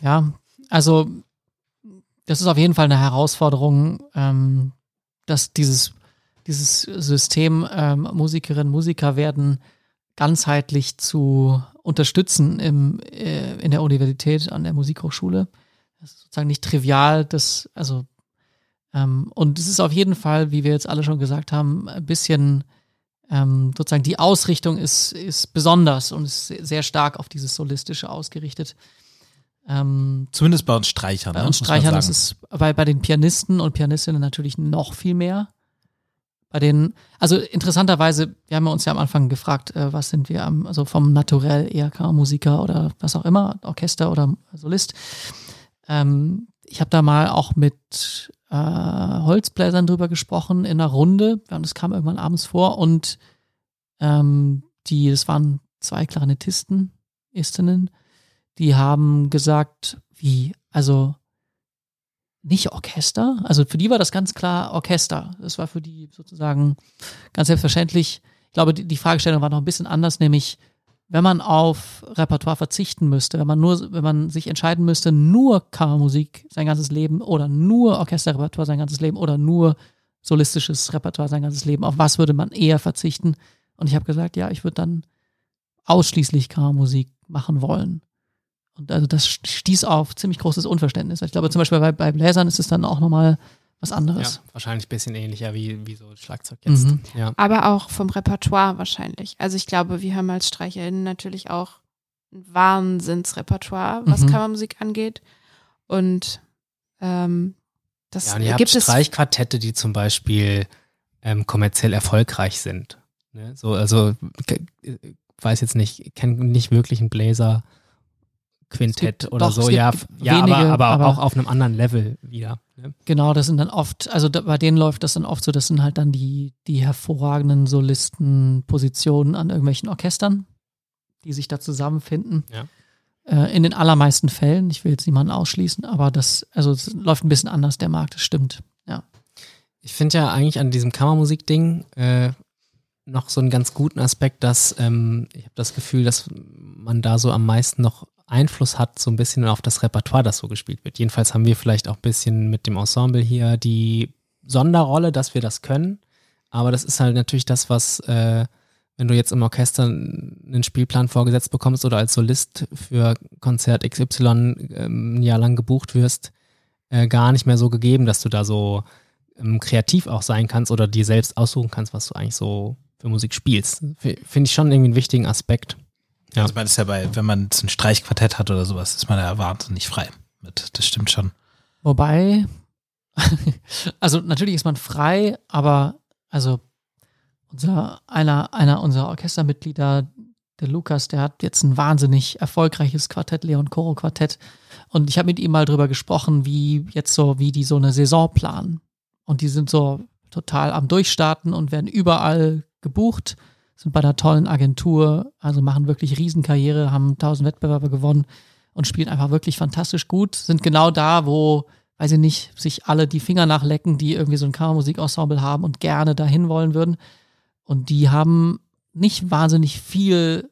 Ja, also das ist auf jeden Fall eine Herausforderung, ähm, dass dieses, dieses System ähm, Musikerinnen, Musiker werden ganzheitlich zu unterstützen im, äh, in der Universität, an der Musikhochschule. Das ist sozusagen nicht trivial, das, also ähm, und es ist auf jeden Fall, wie wir jetzt alle schon gesagt haben, ein bisschen ähm, sozusagen die Ausrichtung ist, ist besonders und ist sehr stark auf dieses Solistische ausgerichtet. Ähm, Zumindest bei uns Streichern. bei ne, uns Streichern ist es bei, bei den Pianisten und Pianistinnen natürlich noch viel mehr. Bei den, also interessanterweise, wir haben uns ja am Anfang gefragt, äh, was sind wir am, also vom Naturell eher Musiker oder was auch immer, Orchester oder Solist. Ähm, ich habe da mal auch mit äh, Holzbläsern drüber gesprochen in einer Runde. Und das kam irgendwann abends vor und ähm, die, das waren zwei Klarinettisten, Istinnen, die haben gesagt, wie, also nicht Orchester. Also für die war das ganz klar Orchester. Das war für die sozusagen ganz selbstverständlich. glaube, die, die Fragestellung war noch ein bisschen anders, nämlich wenn man auf Repertoire verzichten müsste, wenn man nur, wenn man sich entscheiden müsste, nur Kammermusik sein ganzes Leben oder nur Orchesterrepertoire sein ganzes Leben oder nur solistisches Repertoire sein ganzes Leben, auf was würde man eher verzichten? Und ich habe gesagt, ja, ich würde dann ausschließlich Kammermusik machen wollen. Und also das stieß auf ziemlich großes Unverständnis. Ich glaube, zum Beispiel bei, bei Bläsern ist es dann auch nochmal was anderes. Ja, wahrscheinlich ein bisschen ähnlicher wie, wie so Schlagzeug jetzt. Mhm. Ja. Aber auch vom Repertoire wahrscheinlich. Also ich glaube, wir haben als StreicherInnen natürlich auch ein Wahnsinnsrepertoire, was Mhm. Kammermusik angeht. Und ähm, das ja, und ihr habt gibt es. Streichquartette, die zum Beispiel ähm, kommerziell erfolgreich sind. Ne? So, also weiß jetzt nicht, kenne nicht wirklich einen Bläser Quintett gibt- oder doch, so, ja, ja wenige, aber, aber, aber- auch auf einem anderen Level wieder. Ne? Genau, das sind dann oft, also da, bei denen läuft das dann oft so, das sind halt dann die, die hervorragenden Solistenpositionen an irgendwelchen Orchestern, die sich da zusammenfinden. Ja. Äh, in den allermeisten Fällen, ich will jetzt niemanden ausschließen, aber das, also es läuft ein bisschen anders, der Markt, das stimmt. Ja. Ich finde ja eigentlich an diesem Kammermusik-Ding äh, noch so einen ganz guten Aspekt, dass ähm, ich habe das Gefühl, dass man da so am meisten noch Einfluss hat, so ein bisschen auf das Repertoire, das so gespielt wird. Jedenfalls haben wir vielleicht auch ein bisschen mit dem Ensemble hier die Sonderrolle, dass wir das können. Aber das ist halt natürlich das, was, äh, wenn du jetzt im Orchester einen Spielplan vorgesetzt bekommst oder als Solist für Konzert XY ähm, ein Jahr lang gebucht wirst, äh, gar nicht mehr so gegeben, dass du da so ähm, kreativ auch sein kannst oder dir selbst aussuchen kannst, was du eigentlich so für Musik spielst. Finde ich schon irgendwie einen wichtigen Aspekt. Ja. Also man ist ja bei, wenn man jetzt ein Streichquartett hat oder sowas, ist man ja wahnsinnig frei mit. Das stimmt schon. Wobei, also natürlich ist man frei, aber also unser, einer, einer unserer Orchestermitglieder, der Lukas, der hat jetzt ein wahnsinnig erfolgreiches Quartett, Leon Coro Quartett. Und ich habe mit ihm mal drüber gesprochen, wie jetzt so, wie die so eine Saison planen. Und die sind so total am Durchstarten und werden überall gebucht, sind bei einer tollen Agentur, also machen wirklich Riesenkarriere, haben tausend Wettbewerbe gewonnen und spielen einfach wirklich fantastisch gut, sind genau da, wo, weiß ich nicht, sich alle die Finger nachlecken, die irgendwie so ein Kammermusikensemble haben und gerne dahin wollen würden. Und die haben nicht wahnsinnig viel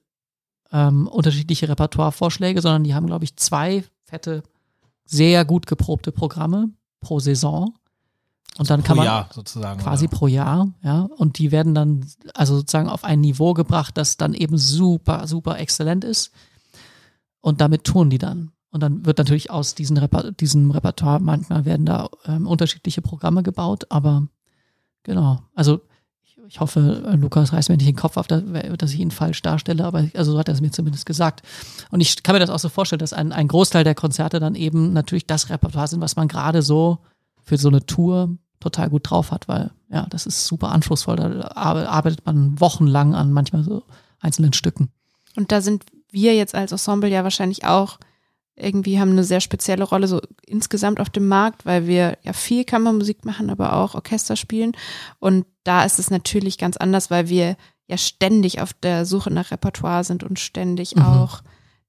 ähm, unterschiedliche Repertoirevorschläge, sondern die haben, glaube ich, zwei fette, sehr gut geprobte Programme pro Saison. Und dann kann Pro man Jahr sozusagen. quasi oder? pro Jahr, ja. Und die werden dann also sozusagen auf ein Niveau gebracht, das dann eben super, super exzellent ist. Und damit touren die dann. Und dann wird natürlich aus diesen Reper diesem Repertoire, manchmal werden da ähm, unterschiedliche Programme gebaut, aber genau. Also ich, ich hoffe, Lukas reißt mir nicht den Kopf auf, dass, dass ich ihn falsch darstelle, aber also so hat er es mir zumindest gesagt. Und ich kann mir das auch so vorstellen, dass ein, ein Großteil der Konzerte dann eben natürlich das Repertoire sind, was man gerade so für so eine Tour total gut drauf hat, weil ja, das ist super anspruchsvoll. Da ar- arbeitet man wochenlang an manchmal so einzelnen Stücken. Und da sind wir jetzt als Ensemble ja wahrscheinlich auch irgendwie haben eine sehr spezielle Rolle so insgesamt auf dem Markt, weil wir ja viel Kammermusik machen, aber auch Orchester spielen. Und da ist es natürlich ganz anders, weil wir ja ständig auf der Suche nach Repertoire sind und ständig Mhm. auch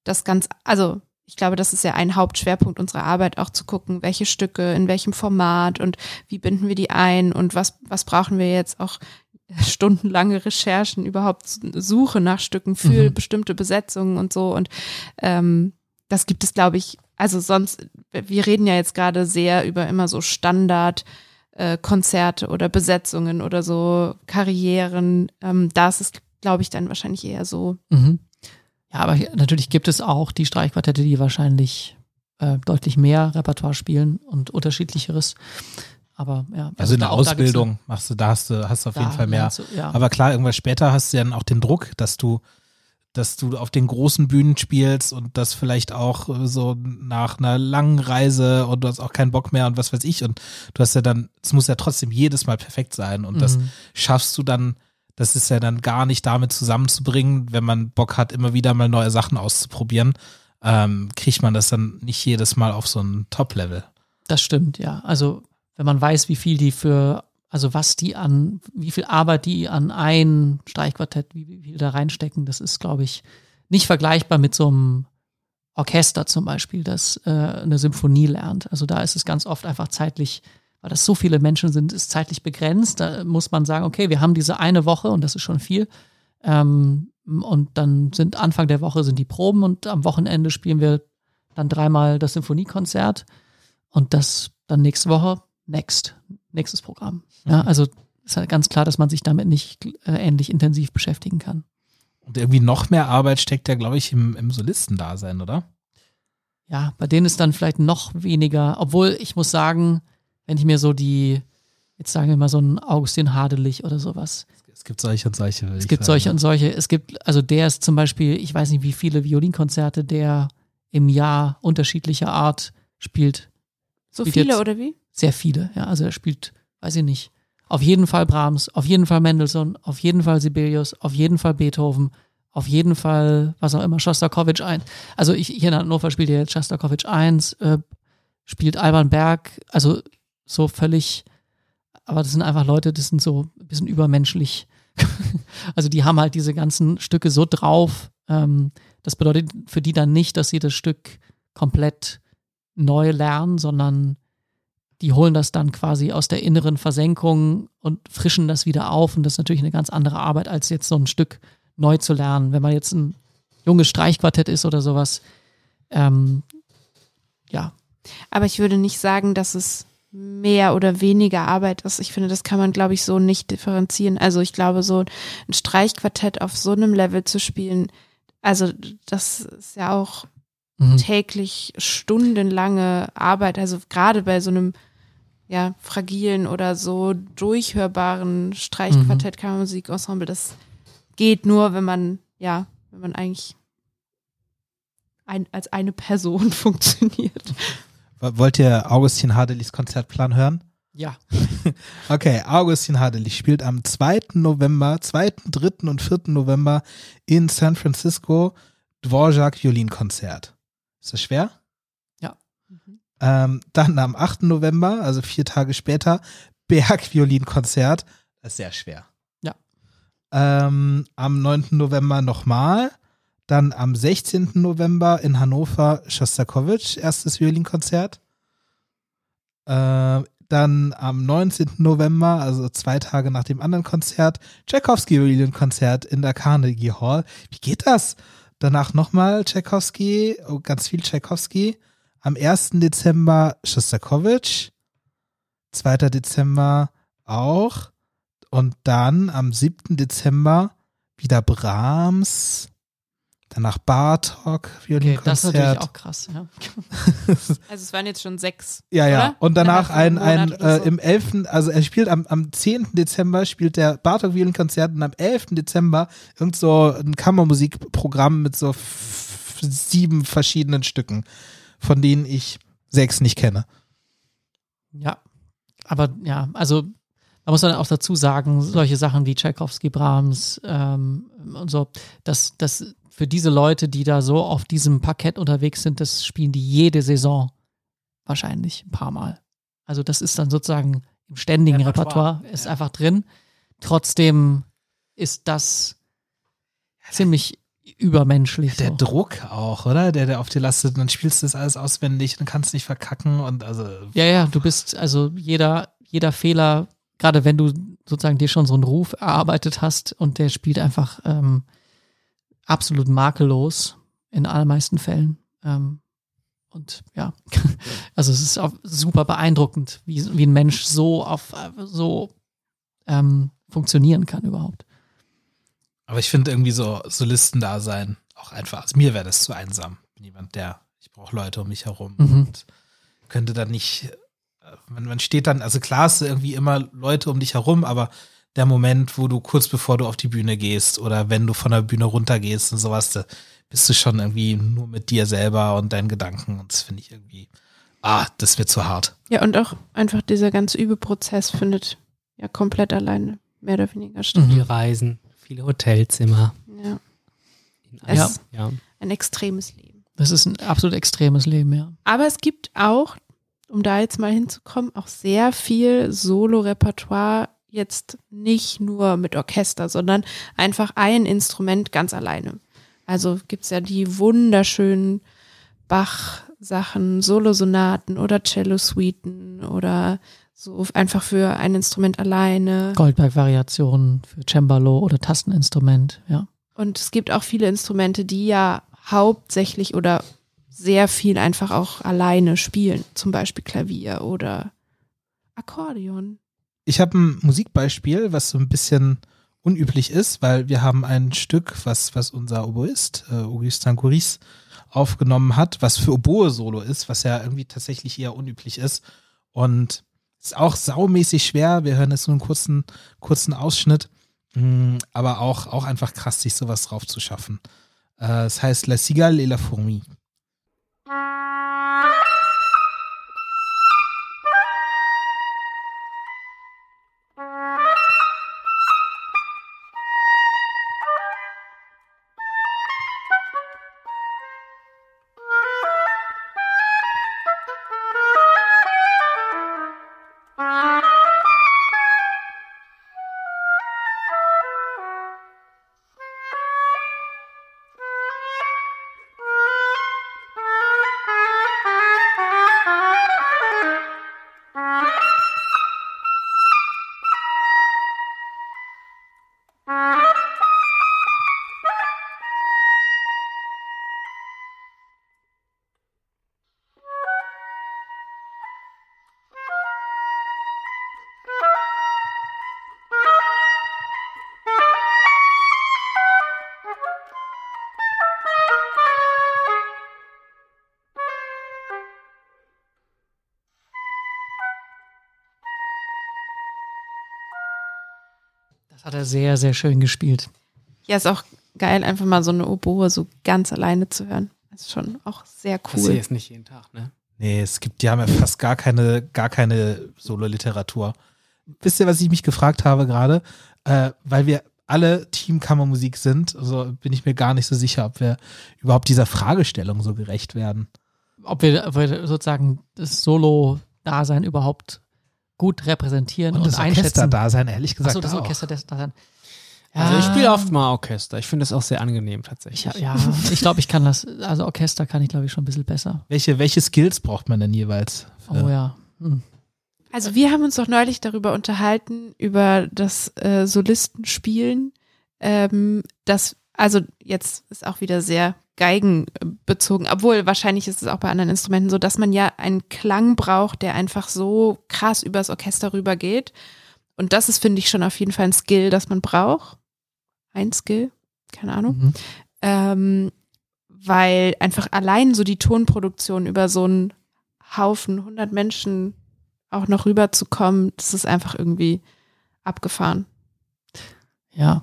das ganz, also ich glaube, das ist ja ein Hauptschwerpunkt unserer Arbeit, auch zu gucken, welche Stücke, in welchem Format und wie binden wir die ein und was, was brauchen wir jetzt auch stundenlange Recherchen, überhaupt Suche nach Stücken für Mhm. bestimmte Besetzungen und so. Und ähm, das gibt es, glaube ich, also sonst, wir reden ja jetzt gerade sehr über immer so Standard. äh, Konzerte oder Besetzungen oder so Karrieren, ähm, da ist es, glaube ich, dann wahrscheinlich eher so. Mhm. Ja, aber natürlich gibt es auch die Streichquartette, die wahrscheinlich äh, deutlich mehr Repertoire spielen und unterschiedlicheres. Aber ja. Also in da der Ausbildung machst du, da hast du, hast du auf jeden Fall mehr. du- ja. Aber klar, irgendwann später hast du dann auch den Druck, dass du, dass du auf den großen Bühnen spielst und das vielleicht auch äh, so nach einer langen Reise und du hast auch keinen Bock mehr und was weiß ich. Und du hast ja dann, es muss ja trotzdem jedes Mal perfekt sein. Und das Mhm. schaffst du dann, das ist ja dann gar nicht damit zusammenzubringen, wenn man Bock hat, immer wieder mal neue Sachen auszuprobieren, ähm, kriegt man das dann nicht jedes Mal auf so ein Top-Level. Das stimmt, ja. Also wenn man weiß, wie viel die für, also was die an, wie viel Arbeit die an ein Streichquartett, wie, viel da reinstecken, das ist, glaube ich, nicht vergleichbar mit so einem Orchester zum Beispiel, das äh, eine Symphonie lernt. Also da ist es ganz oft einfach zeitlich weil das so viele Menschen sind, ist zeitlich begrenzt. Da muss man sagen, okay, wir haben diese eine Woche und das ist schon viel. Ähm, und dann sind Anfang der Woche sind die Proben und am Wochenende spielen wir dann dreimal das Symphoniekonzert und das dann nächste Woche next, nächstes Programm. Ja, Mhm. also ist halt ganz klar, dass man sich damit nicht äh, ähnlich intensiv beschäftigen kann. Und irgendwie noch mehr Arbeit steckt ja, glaube ich, im, im Solistendasein, oder? Ja, bei denen ist dann vielleicht noch weniger, obwohl ich muss sagen, wenn ich mir so die, jetzt sagen wir mal so einen Augustin Hadelich oder sowas, Es gibt solche und solche. Es gibt sagen. solche und solche. Es gibt, also der ist zum Beispiel, ich weiß nicht, wie viele Violinkonzerte der im Jahr unterschiedlicher Art spielt. So Spielt viele oder wie? Sehr viele, ja. Also er spielt, weiß ich nicht. Auf jeden Fall Brahms, auf jeden Fall Mendelssohn, auf jeden Fall Sibelius, auf jeden Fall Beethoven, auf jeden Fall, was auch immer, Schostakowitsch 1. Also ich, hier in Hannover spielt er jetzt Schostakowitsch 1, äh, spielt Alban Berg, also so völlig, aber das sind einfach Leute, das sind so ein bisschen übermenschlich. also die haben halt diese ganzen Stücke so drauf. Ähm, das bedeutet für die dann nicht, dass sie das Stück komplett neu lernen, sondern die holen das dann quasi aus der inneren Versenkung und frischen das wieder auf. Und das ist natürlich eine ganz andere Arbeit, als jetzt so ein Stück neu zu lernen. Wenn man jetzt ein junges Streichquartett ist oder sowas, ähm, ja, Aber ich würde nicht sagen, dass es mehr oder weniger Arbeit ist. Ich finde, das kann man, glaube ich, so nicht differenzieren. Also ich glaube, so ein Streichquartett auf so einem Level zu spielen, also das ist ja auch mhm. täglich stundenlange Arbeit. Also gerade bei so einem ja, fragilen oder so durchhörbaren Streichquartett, Kammermusikensemble, das geht nur, wenn man, ja, wenn man eigentlich ein, als eine Person funktioniert. Wollt ihr Augustin Hadelichs Konzertplan hören? ja, Okay, Augustin Hadelich spielt am 2. November, 2., 3. und 4. November in San Francisco Dvorak Violinkonzert. Ist das schwer? Ja. Ähm, dann am 8. November, also vier Tage später, Berg Violinkonzert. Das ist sehr schwer. Ja. Ähm, am 9. November nochmal. Dann am 16. November in Hannover Schostakowitsch, erstes Violinkonzert. Äh, dann am 19. November, also zwei Tage nach dem anderen Konzert, Tchaikovsky Violinkonzert in der Carnegie Hall. Wie geht das? Danach nochmal Tchaikovsky, oh, ganz viel Tchaikovsky. Am 1. Dezember Schostakowitsch. 2. Dezember auch. Und dann am 7. Dezember wieder Brahms. Danach Bartok okay, das ist natürlich Violinkonzert. auch krass. Ja. Also es waren jetzt schon sechs. Ja, ja. Oder? Und danach Innerhalb ein, ein oder äh, so. im 11., also er spielt am, am 10. Dezember spielt der Bartok Violinkonzert und am 11. Dezember irgend so ein Kammermusikprogramm mit so sieben verschiedenen Stücken, von denen ich sechs nicht kenne. Ja, aber ja, also da muss man auch dazu sagen, solche Sachen wie Tchaikovsky, Brahms ähm, und so, dass das für diese Leute, die da so auf diesem Parkett unterwegs sind, das spielen die jede Saison wahrscheinlich ein paar Mal. Also das ist dann sozusagen im ständigen Repertoire. Repertoire, ist Ja. einfach drin. Trotzdem ist das ziemlich übermenschlich. Der so. Druck auch, oder? Der, der auf dir lastet, dann spielst du das alles auswendig und kannst nicht verkacken und also. Ja, ja, du bist, also jeder, jeder Fehler, gerade wenn du sozusagen dir schon so einen Ruf erarbeitet hast und der spielt einfach ähm, absolut makellos in allermeisten Fällen. Ähm, und ja, also es ist auch super beeindruckend, wie, wie ein Mensch so auf so ähm, funktionieren kann überhaupt. Aber ich finde irgendwie so Solisten da sein auch einfach. Also mir wäre das zu einsam. Bin jemand, der, ich brauche Leute um mich herum Mhm. und könnte dann nicht, äh, man, man steht dann, also klar du irgendwie immer Leute um dich herum, aber der Moment, wo du kurz bevor du auf die Bühne gehst oder wenn du von der Bühne runtergehst und sowas, da bist du schon irgendwie nur mit dir selber und deinen Gedanken und das finde ich irgendwie, ah, das wird zu hart. Ja, und auch einfach dieser ganze Übeprozess findet ja komplett alleine, mehr oder weniger statt. Viele Reisen, viele Hotelzimmer. Ja, Ja. ja. ein extremes Leben. Das ist ein absolut extremes Leben, ja. Aber es gibt auch, um da jetzt mal hinzukommen, auch sehr viel Solo-Repertoire, jetzt nicht nur mit Orchester, sondern einfach ein Instrument ganz alleine. Also gibt's ja die wunderschönen Bach-Sachen, Solosonaten oder Cello-Suiten oder so einfach für ein Instrument alleine. Goldberg-Variationen für Cembalo oder Tasteninstrument, ja. Und es gibt auch viele Instrumente, die ja hauptsächlich oder sehr viel einfach auch alleine spielen. Zum Beispiel Klavier oder Akkordeon. Ich habe ein Musikbeispiel, was so ein bisschen unüblich ist, weil wir haben ein Stück, was, was unser Oboist, äh, Augustin Couris, aufgenommen hat, was für Oboe-Solo ist, was ja irgendwie tatsächlich eher unüblich ist. Und ist auch saumäßig schwer. Wir hören jetzt nur einen kurzen, kurzen Ausschnitt. Mm, aber auch, auch einfach krass, sich sowas drauf zu schaffen. Äh, es heißt La Cigale et la Fourmi. Das sehr, sehr schön gespielt. Ja, ist auch geil, einfach mal so eine Oboe so ganz alleine zu hören. Das ist schon auch sehr cool. jetzt nicht jeden Tag, ne? Nee, es gibt, die haben ja fast gar keine, gar keine Solo-Literatur. Wisst ihr, was ich mich gefragt habe gerade? Äh, weil wir alle Team Kammermusik sind, also bin ich mir gar nicht so sicher, ob wir überhaupt dieser Fragestellung so gerecht werden. Ob wir, ob wir sozusagen das Solo-Dasein überhaupt gut repräsentieren und, Und das einschätzen. Orchester-Dasein, ehrlich gesagt. Achso, das auch. Orchester-Dasein. Also ich spiele oft mal Orchester. Ich finde das auch sehr angenehm tatsächlich. Ich, ja, ich glaube, ich kann das, also Orchester kann ich, glaube ich, schon ein bisschen besser. Welche, welche Skills braucht man denn jeweils? Oh ja. Hm. Also wir haben uns doch neulich darüber unterhalten, über das äh, Solistenspielen. Ähm, das, also jetzt ist auch wieder sehr geigenbezogen, obwohl wahrscheinlich ist es auch bei anderen Instrumenten so, dass man ja einen Klang braucht, der einfach so krass übers Orchester rübergeht. Und das ist, finde ich, schon auf jeden Fall ein Skill, das man braucht. Ein Skill, keine Ahnung. Mhm. Ähm, weil einfach allein so die Tonproduktion über so einen Haufen 100 Menschen auch noch rüberzukommen, das ist einfach irgendwie abgefahren. Ja.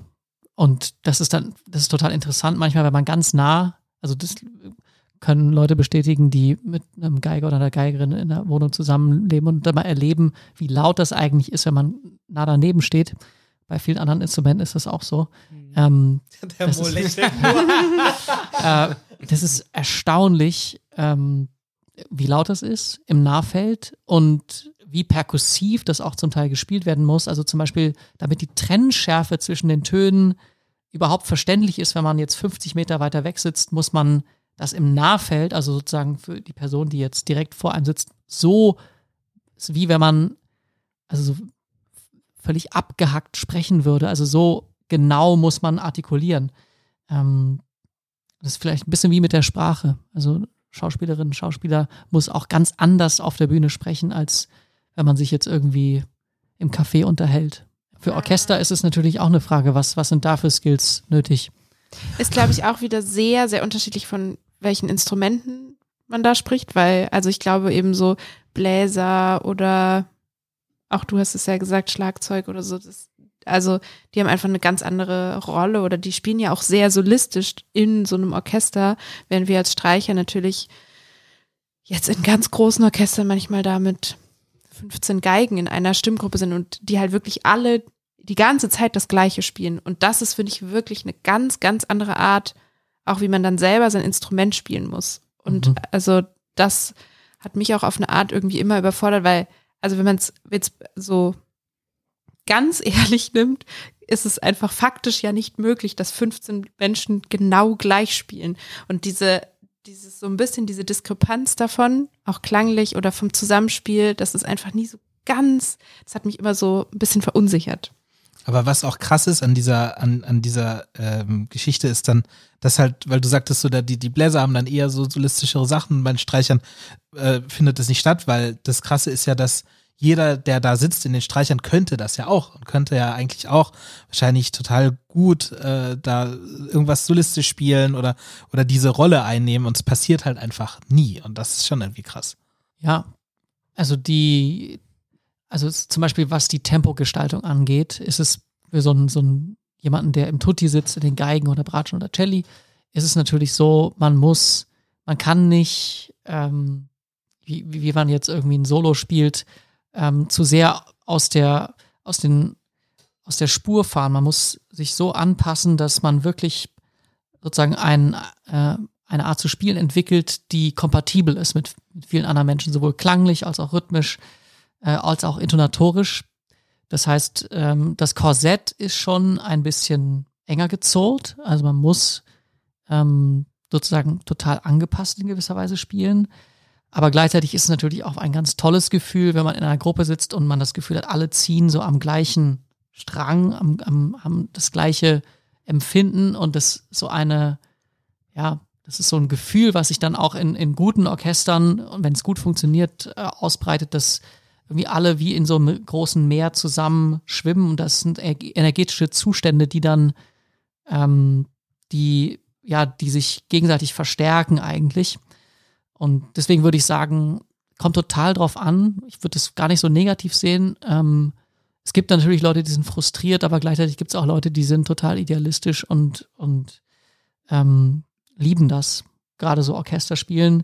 Und das ist dann, das ist total interessant manchmal, wenn man ganz nah, also das können Leute bestätigen, die mit einem Geiger oder einer Geigerin in der Wohnung zusammenleben und dann mal erleben, wie laut das eigentlich ist, wenn man nah daneben steht. Bei vielen anderen Instrumenten ist das auch so. Ähm, Der Das ist- äh, das ist erstaunlich, ähm, wie laut das ist im Nahfeld und wie perkussiv das auch zum Teil gespielt werden muss. Also zum Beispiel, damit die Trennschärfe zwischen den Tönen überhaupt verständlich ist, wenn man jetzt 50 Meter weiter weg sitzt, muss man das im Nahfeld, also sozusagen für die Person, die jetzt direkt vor einem sitzt, so wie wenn man also so völlig abgehackt sprechen würde. Also so genau muss man artikulieren. Ähm, das ist vielleicht ein bisschen wie mit der Sprache. Also Schauspielerinnen, Schauspieler muss auch ganz anders auf der Bühne sprechen, als wenn man sich jetzt irgendwie im Café unterhält. Für Orchester ist es natürlich auch eine Frage, was, was sind da für Skills nötig? Ist, glaube ich, auch wieder sehr, sehr unterschiedlich von welchen Instrumenten man da spricht, weil, also ich glaube eben so Bläser oder auch du hast es ja gesagt, Schlagzeug oder so, das, also die haben einfach eine ganz andere Rolle oder die spielen ja auch sehr solistisch in so einem Orchester, während wir als Streicher natürlich jetzt in ganz großen Orchestern manchmal da mit 15 Geigen in einer Stimmgruppe sind und die halt wirklich alle die ganze Zeit das Gleiche spielen. Und das ist, finde ich, wirklich eine ganz, ganz andere Art, auch wie man dann selber sein Instrument spielen muss. Und Mhm. also das hat mich auch auf eine Art irgendwie immer überfordert, weil, also wenn man es jetzt so ganz ehrlich nimmt, ist es einfach faktisch ja nicht möglich, dass 15 Menschen genau gleich spielen. Und diese, dieses so ein bisschen diese Diskrepanz davon, auch klanglich oder vom Zusammenspiel, das ist einfach nie so ganz, das hat mich immer so ein bisschen verunsichert. Aber was auch krass ist an dieser, an, an dieser ähm, Geschichte ist dann, dass halt, weil du sagtest so, da die, die Bläser haben dann eher so solistischere Sachen, bei den Streichern äh, findet das nicht statt, weil das Krasse ist ja, dass jeder, der da sitzt in den Streichern, könnte das ja auch und könnte ja eigentlich auch wahrscheinlich total gut äh, da irgendwas solistisch spielen oder, oder diese Rolle einnehmen und es passiert halt einfach nie und das ist schon irgendwie krass. Ja, also die, also zum Beispiel was die Tempogestaltung angeht, ist es für so einen, so einen jemanden, der im Tutti sitzt, in den Geigen oder Bratschen oder Celli, ist es natürlich so, man muss, man kann nicht, ähm, wie, wie man jetzt irgendwie ein Solo spielt, ähm, zu sehr aus der, aus den, aus der Spur fahren. Man muss sich so anpassen, dass man wirklich sozusagen ein, äh, eine Art zu spielen entwickelt, die kompatibel ist mit, mit vielen anderen Menschen, sowohl klanglich als auch rhythmisch, äh, als auch intonatorisch. Das heißt, ähm, das Korsett ist schon ein bisschen enger gezollt. Also man muss ähm, sozusagen total angepasst in gewisser Weise spielen. Aber gleichzeitig ist es natürlich auch ein ganz tolles Gefühl, wenn man in einer Gruppe sitzt und man das Gefühl hat, alle ziehen so am gleichen Strang, am, am, haben das gleiche Empfinden und das so eine, ja, das ist so ein Gefühl, was sich dann auch in, in guten Orchestern, wenn es gut funktioniert, äh, ausbreitet, dass irgendwie alle wie in so einem großen Meer zusammen schwimmen und das sind energetische Zustände, die dann, ähm, die, ja, die sich gegenseitig verstärken eigentlich. Und deswegen würde ich sagen, kommt total drauf an. Ich würde es gar nicht so negativ sehen. Ähm, es gibt natürlich Leute, die sind frustriert, aber gleichzeitig gibt es auch Leute, die sind total idealistisch und, und ähm, lieben das. Gerade so Orchester spielen.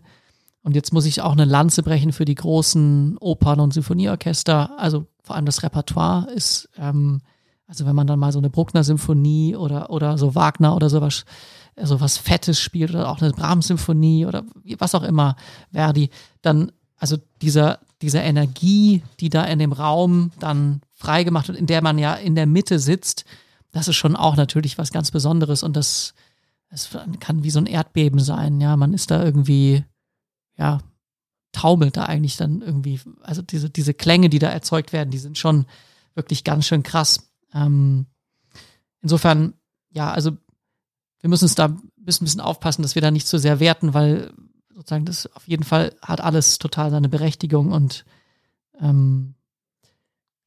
Und jetzt muss ich auch eine Lanze brechen für die großen Opern- und Symphonieorchester. Also vor allem das Repertoire ist, ähm, also wenn man dann mal so eine Bruckner-Symphonie oder, oder so Wagner oder sowas so was Fettes spielt oder auch eine Brahms-Symphonie oder was auch immer, Verdi, dann, also dieser, dieser Energie, die da in dem Raum dann freigemacht wird, in der man ja in der Mitte sitzt, das ist schon auch natürlich was ganz Besonderes und das, das kann wie so ein Erdbeben sein, ja, man ist da irgendwie, ja, taumelt da eigentlich dann irgendwie, also diese, diese Klänge, die da erzeugt werden, die sind schon wirklich ganz schön krass. Ähm, insofern, ja, also wir müssen uns da ein bisschen, bisschen aufpassen, dass wir da nicht zu sehr werten, weil sozusagen das auf jeden Fall hat alles total seine Berechtigung und ähm,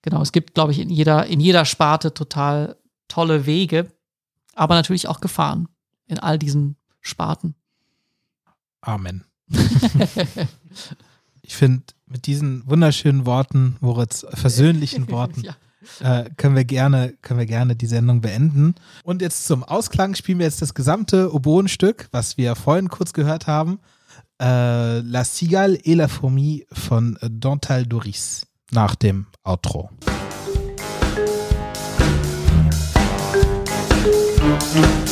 genau, es gibt, glaube ich, in jeder, in jeder Sparte total tolle Wege, aber natürlich auch Gefahren in all diesen Sparten. Amen. ich finde, mit diesen wunderschönen Worten, Moritz, versöhnlichen Worten, ja äh, können wir gerne, können wir gerne die Sendung beenden. Und jetzt zum Ausklang spielen wir jetzt das gesamte Oboenstück, was wir vorhin kurz gehört haben. Äh, La Cigale et la Fourmi von Dantal Doris nach dem Outro. Musik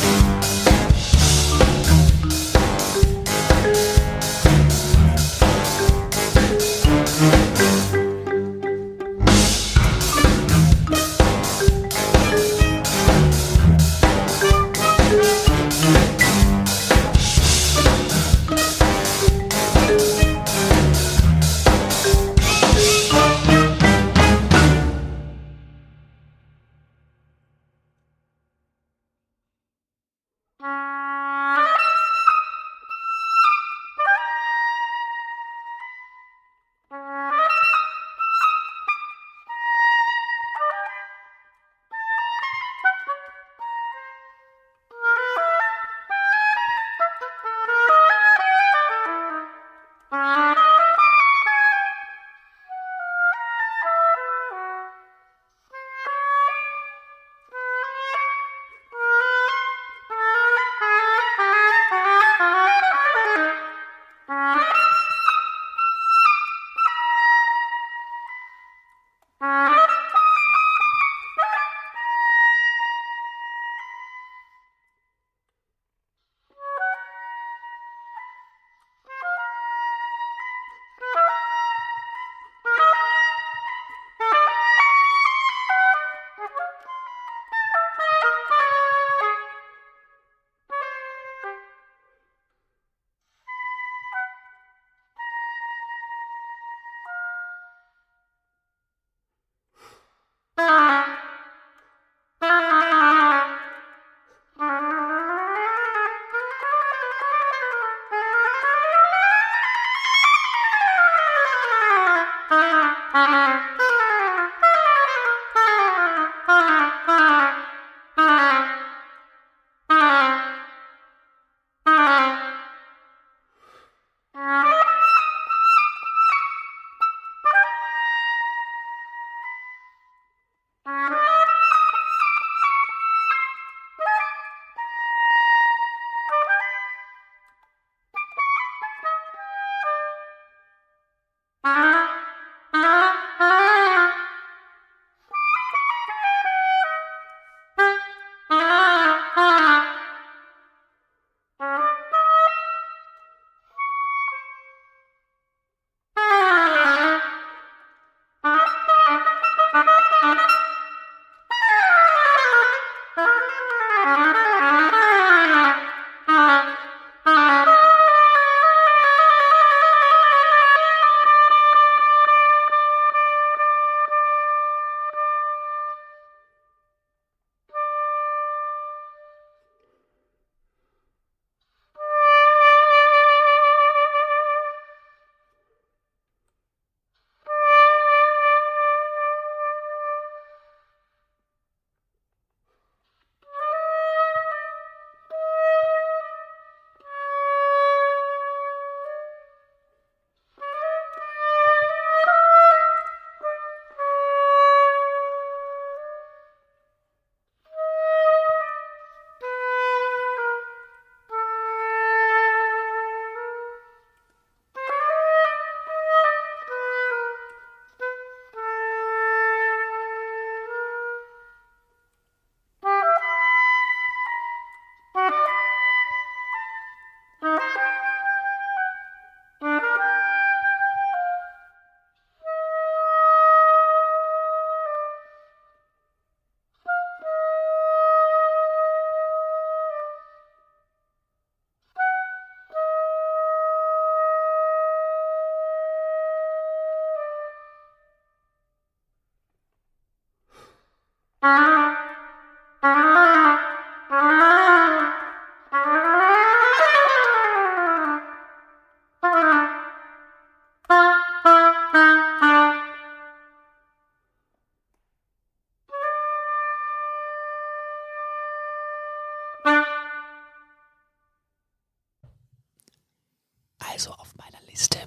Also auf meiner Liste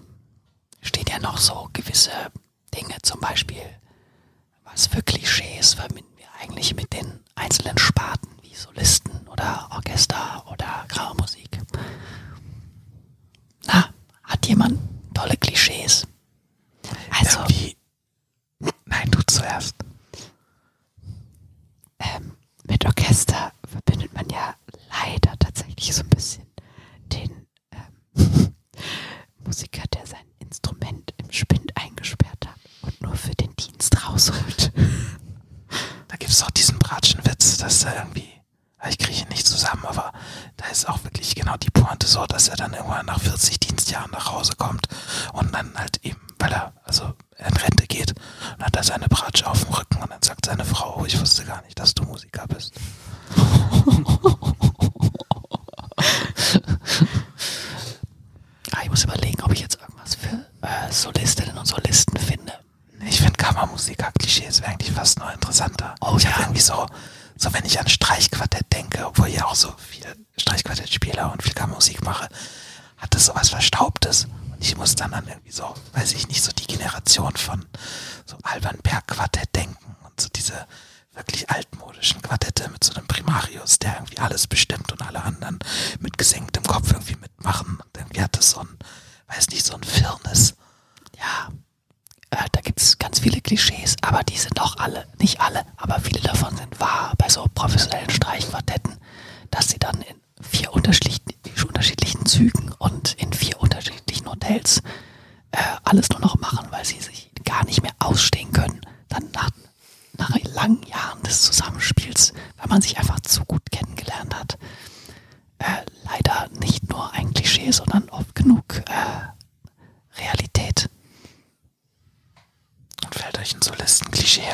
steht ja noch so gewisse Dinge, zum Beispiel, was für Klischees verbinden wir eigentlich mit den einzelnen Sparten wie Solisten oder Orchester oder Graumusik. Na, hat jemand tolle Klischees? dass er dann irgendwann nach 40 Dienstjahren nach Hause kommt und dann als ausstehen können, dann nach, nach langen Jahren des Zusammenspiels, weil man sich einfach zu gut kennengelernt hat, äh, leider nicht nur ein Klischee, sondern oft genug äh, Realität. Und fällt euch ein so Listen Klischee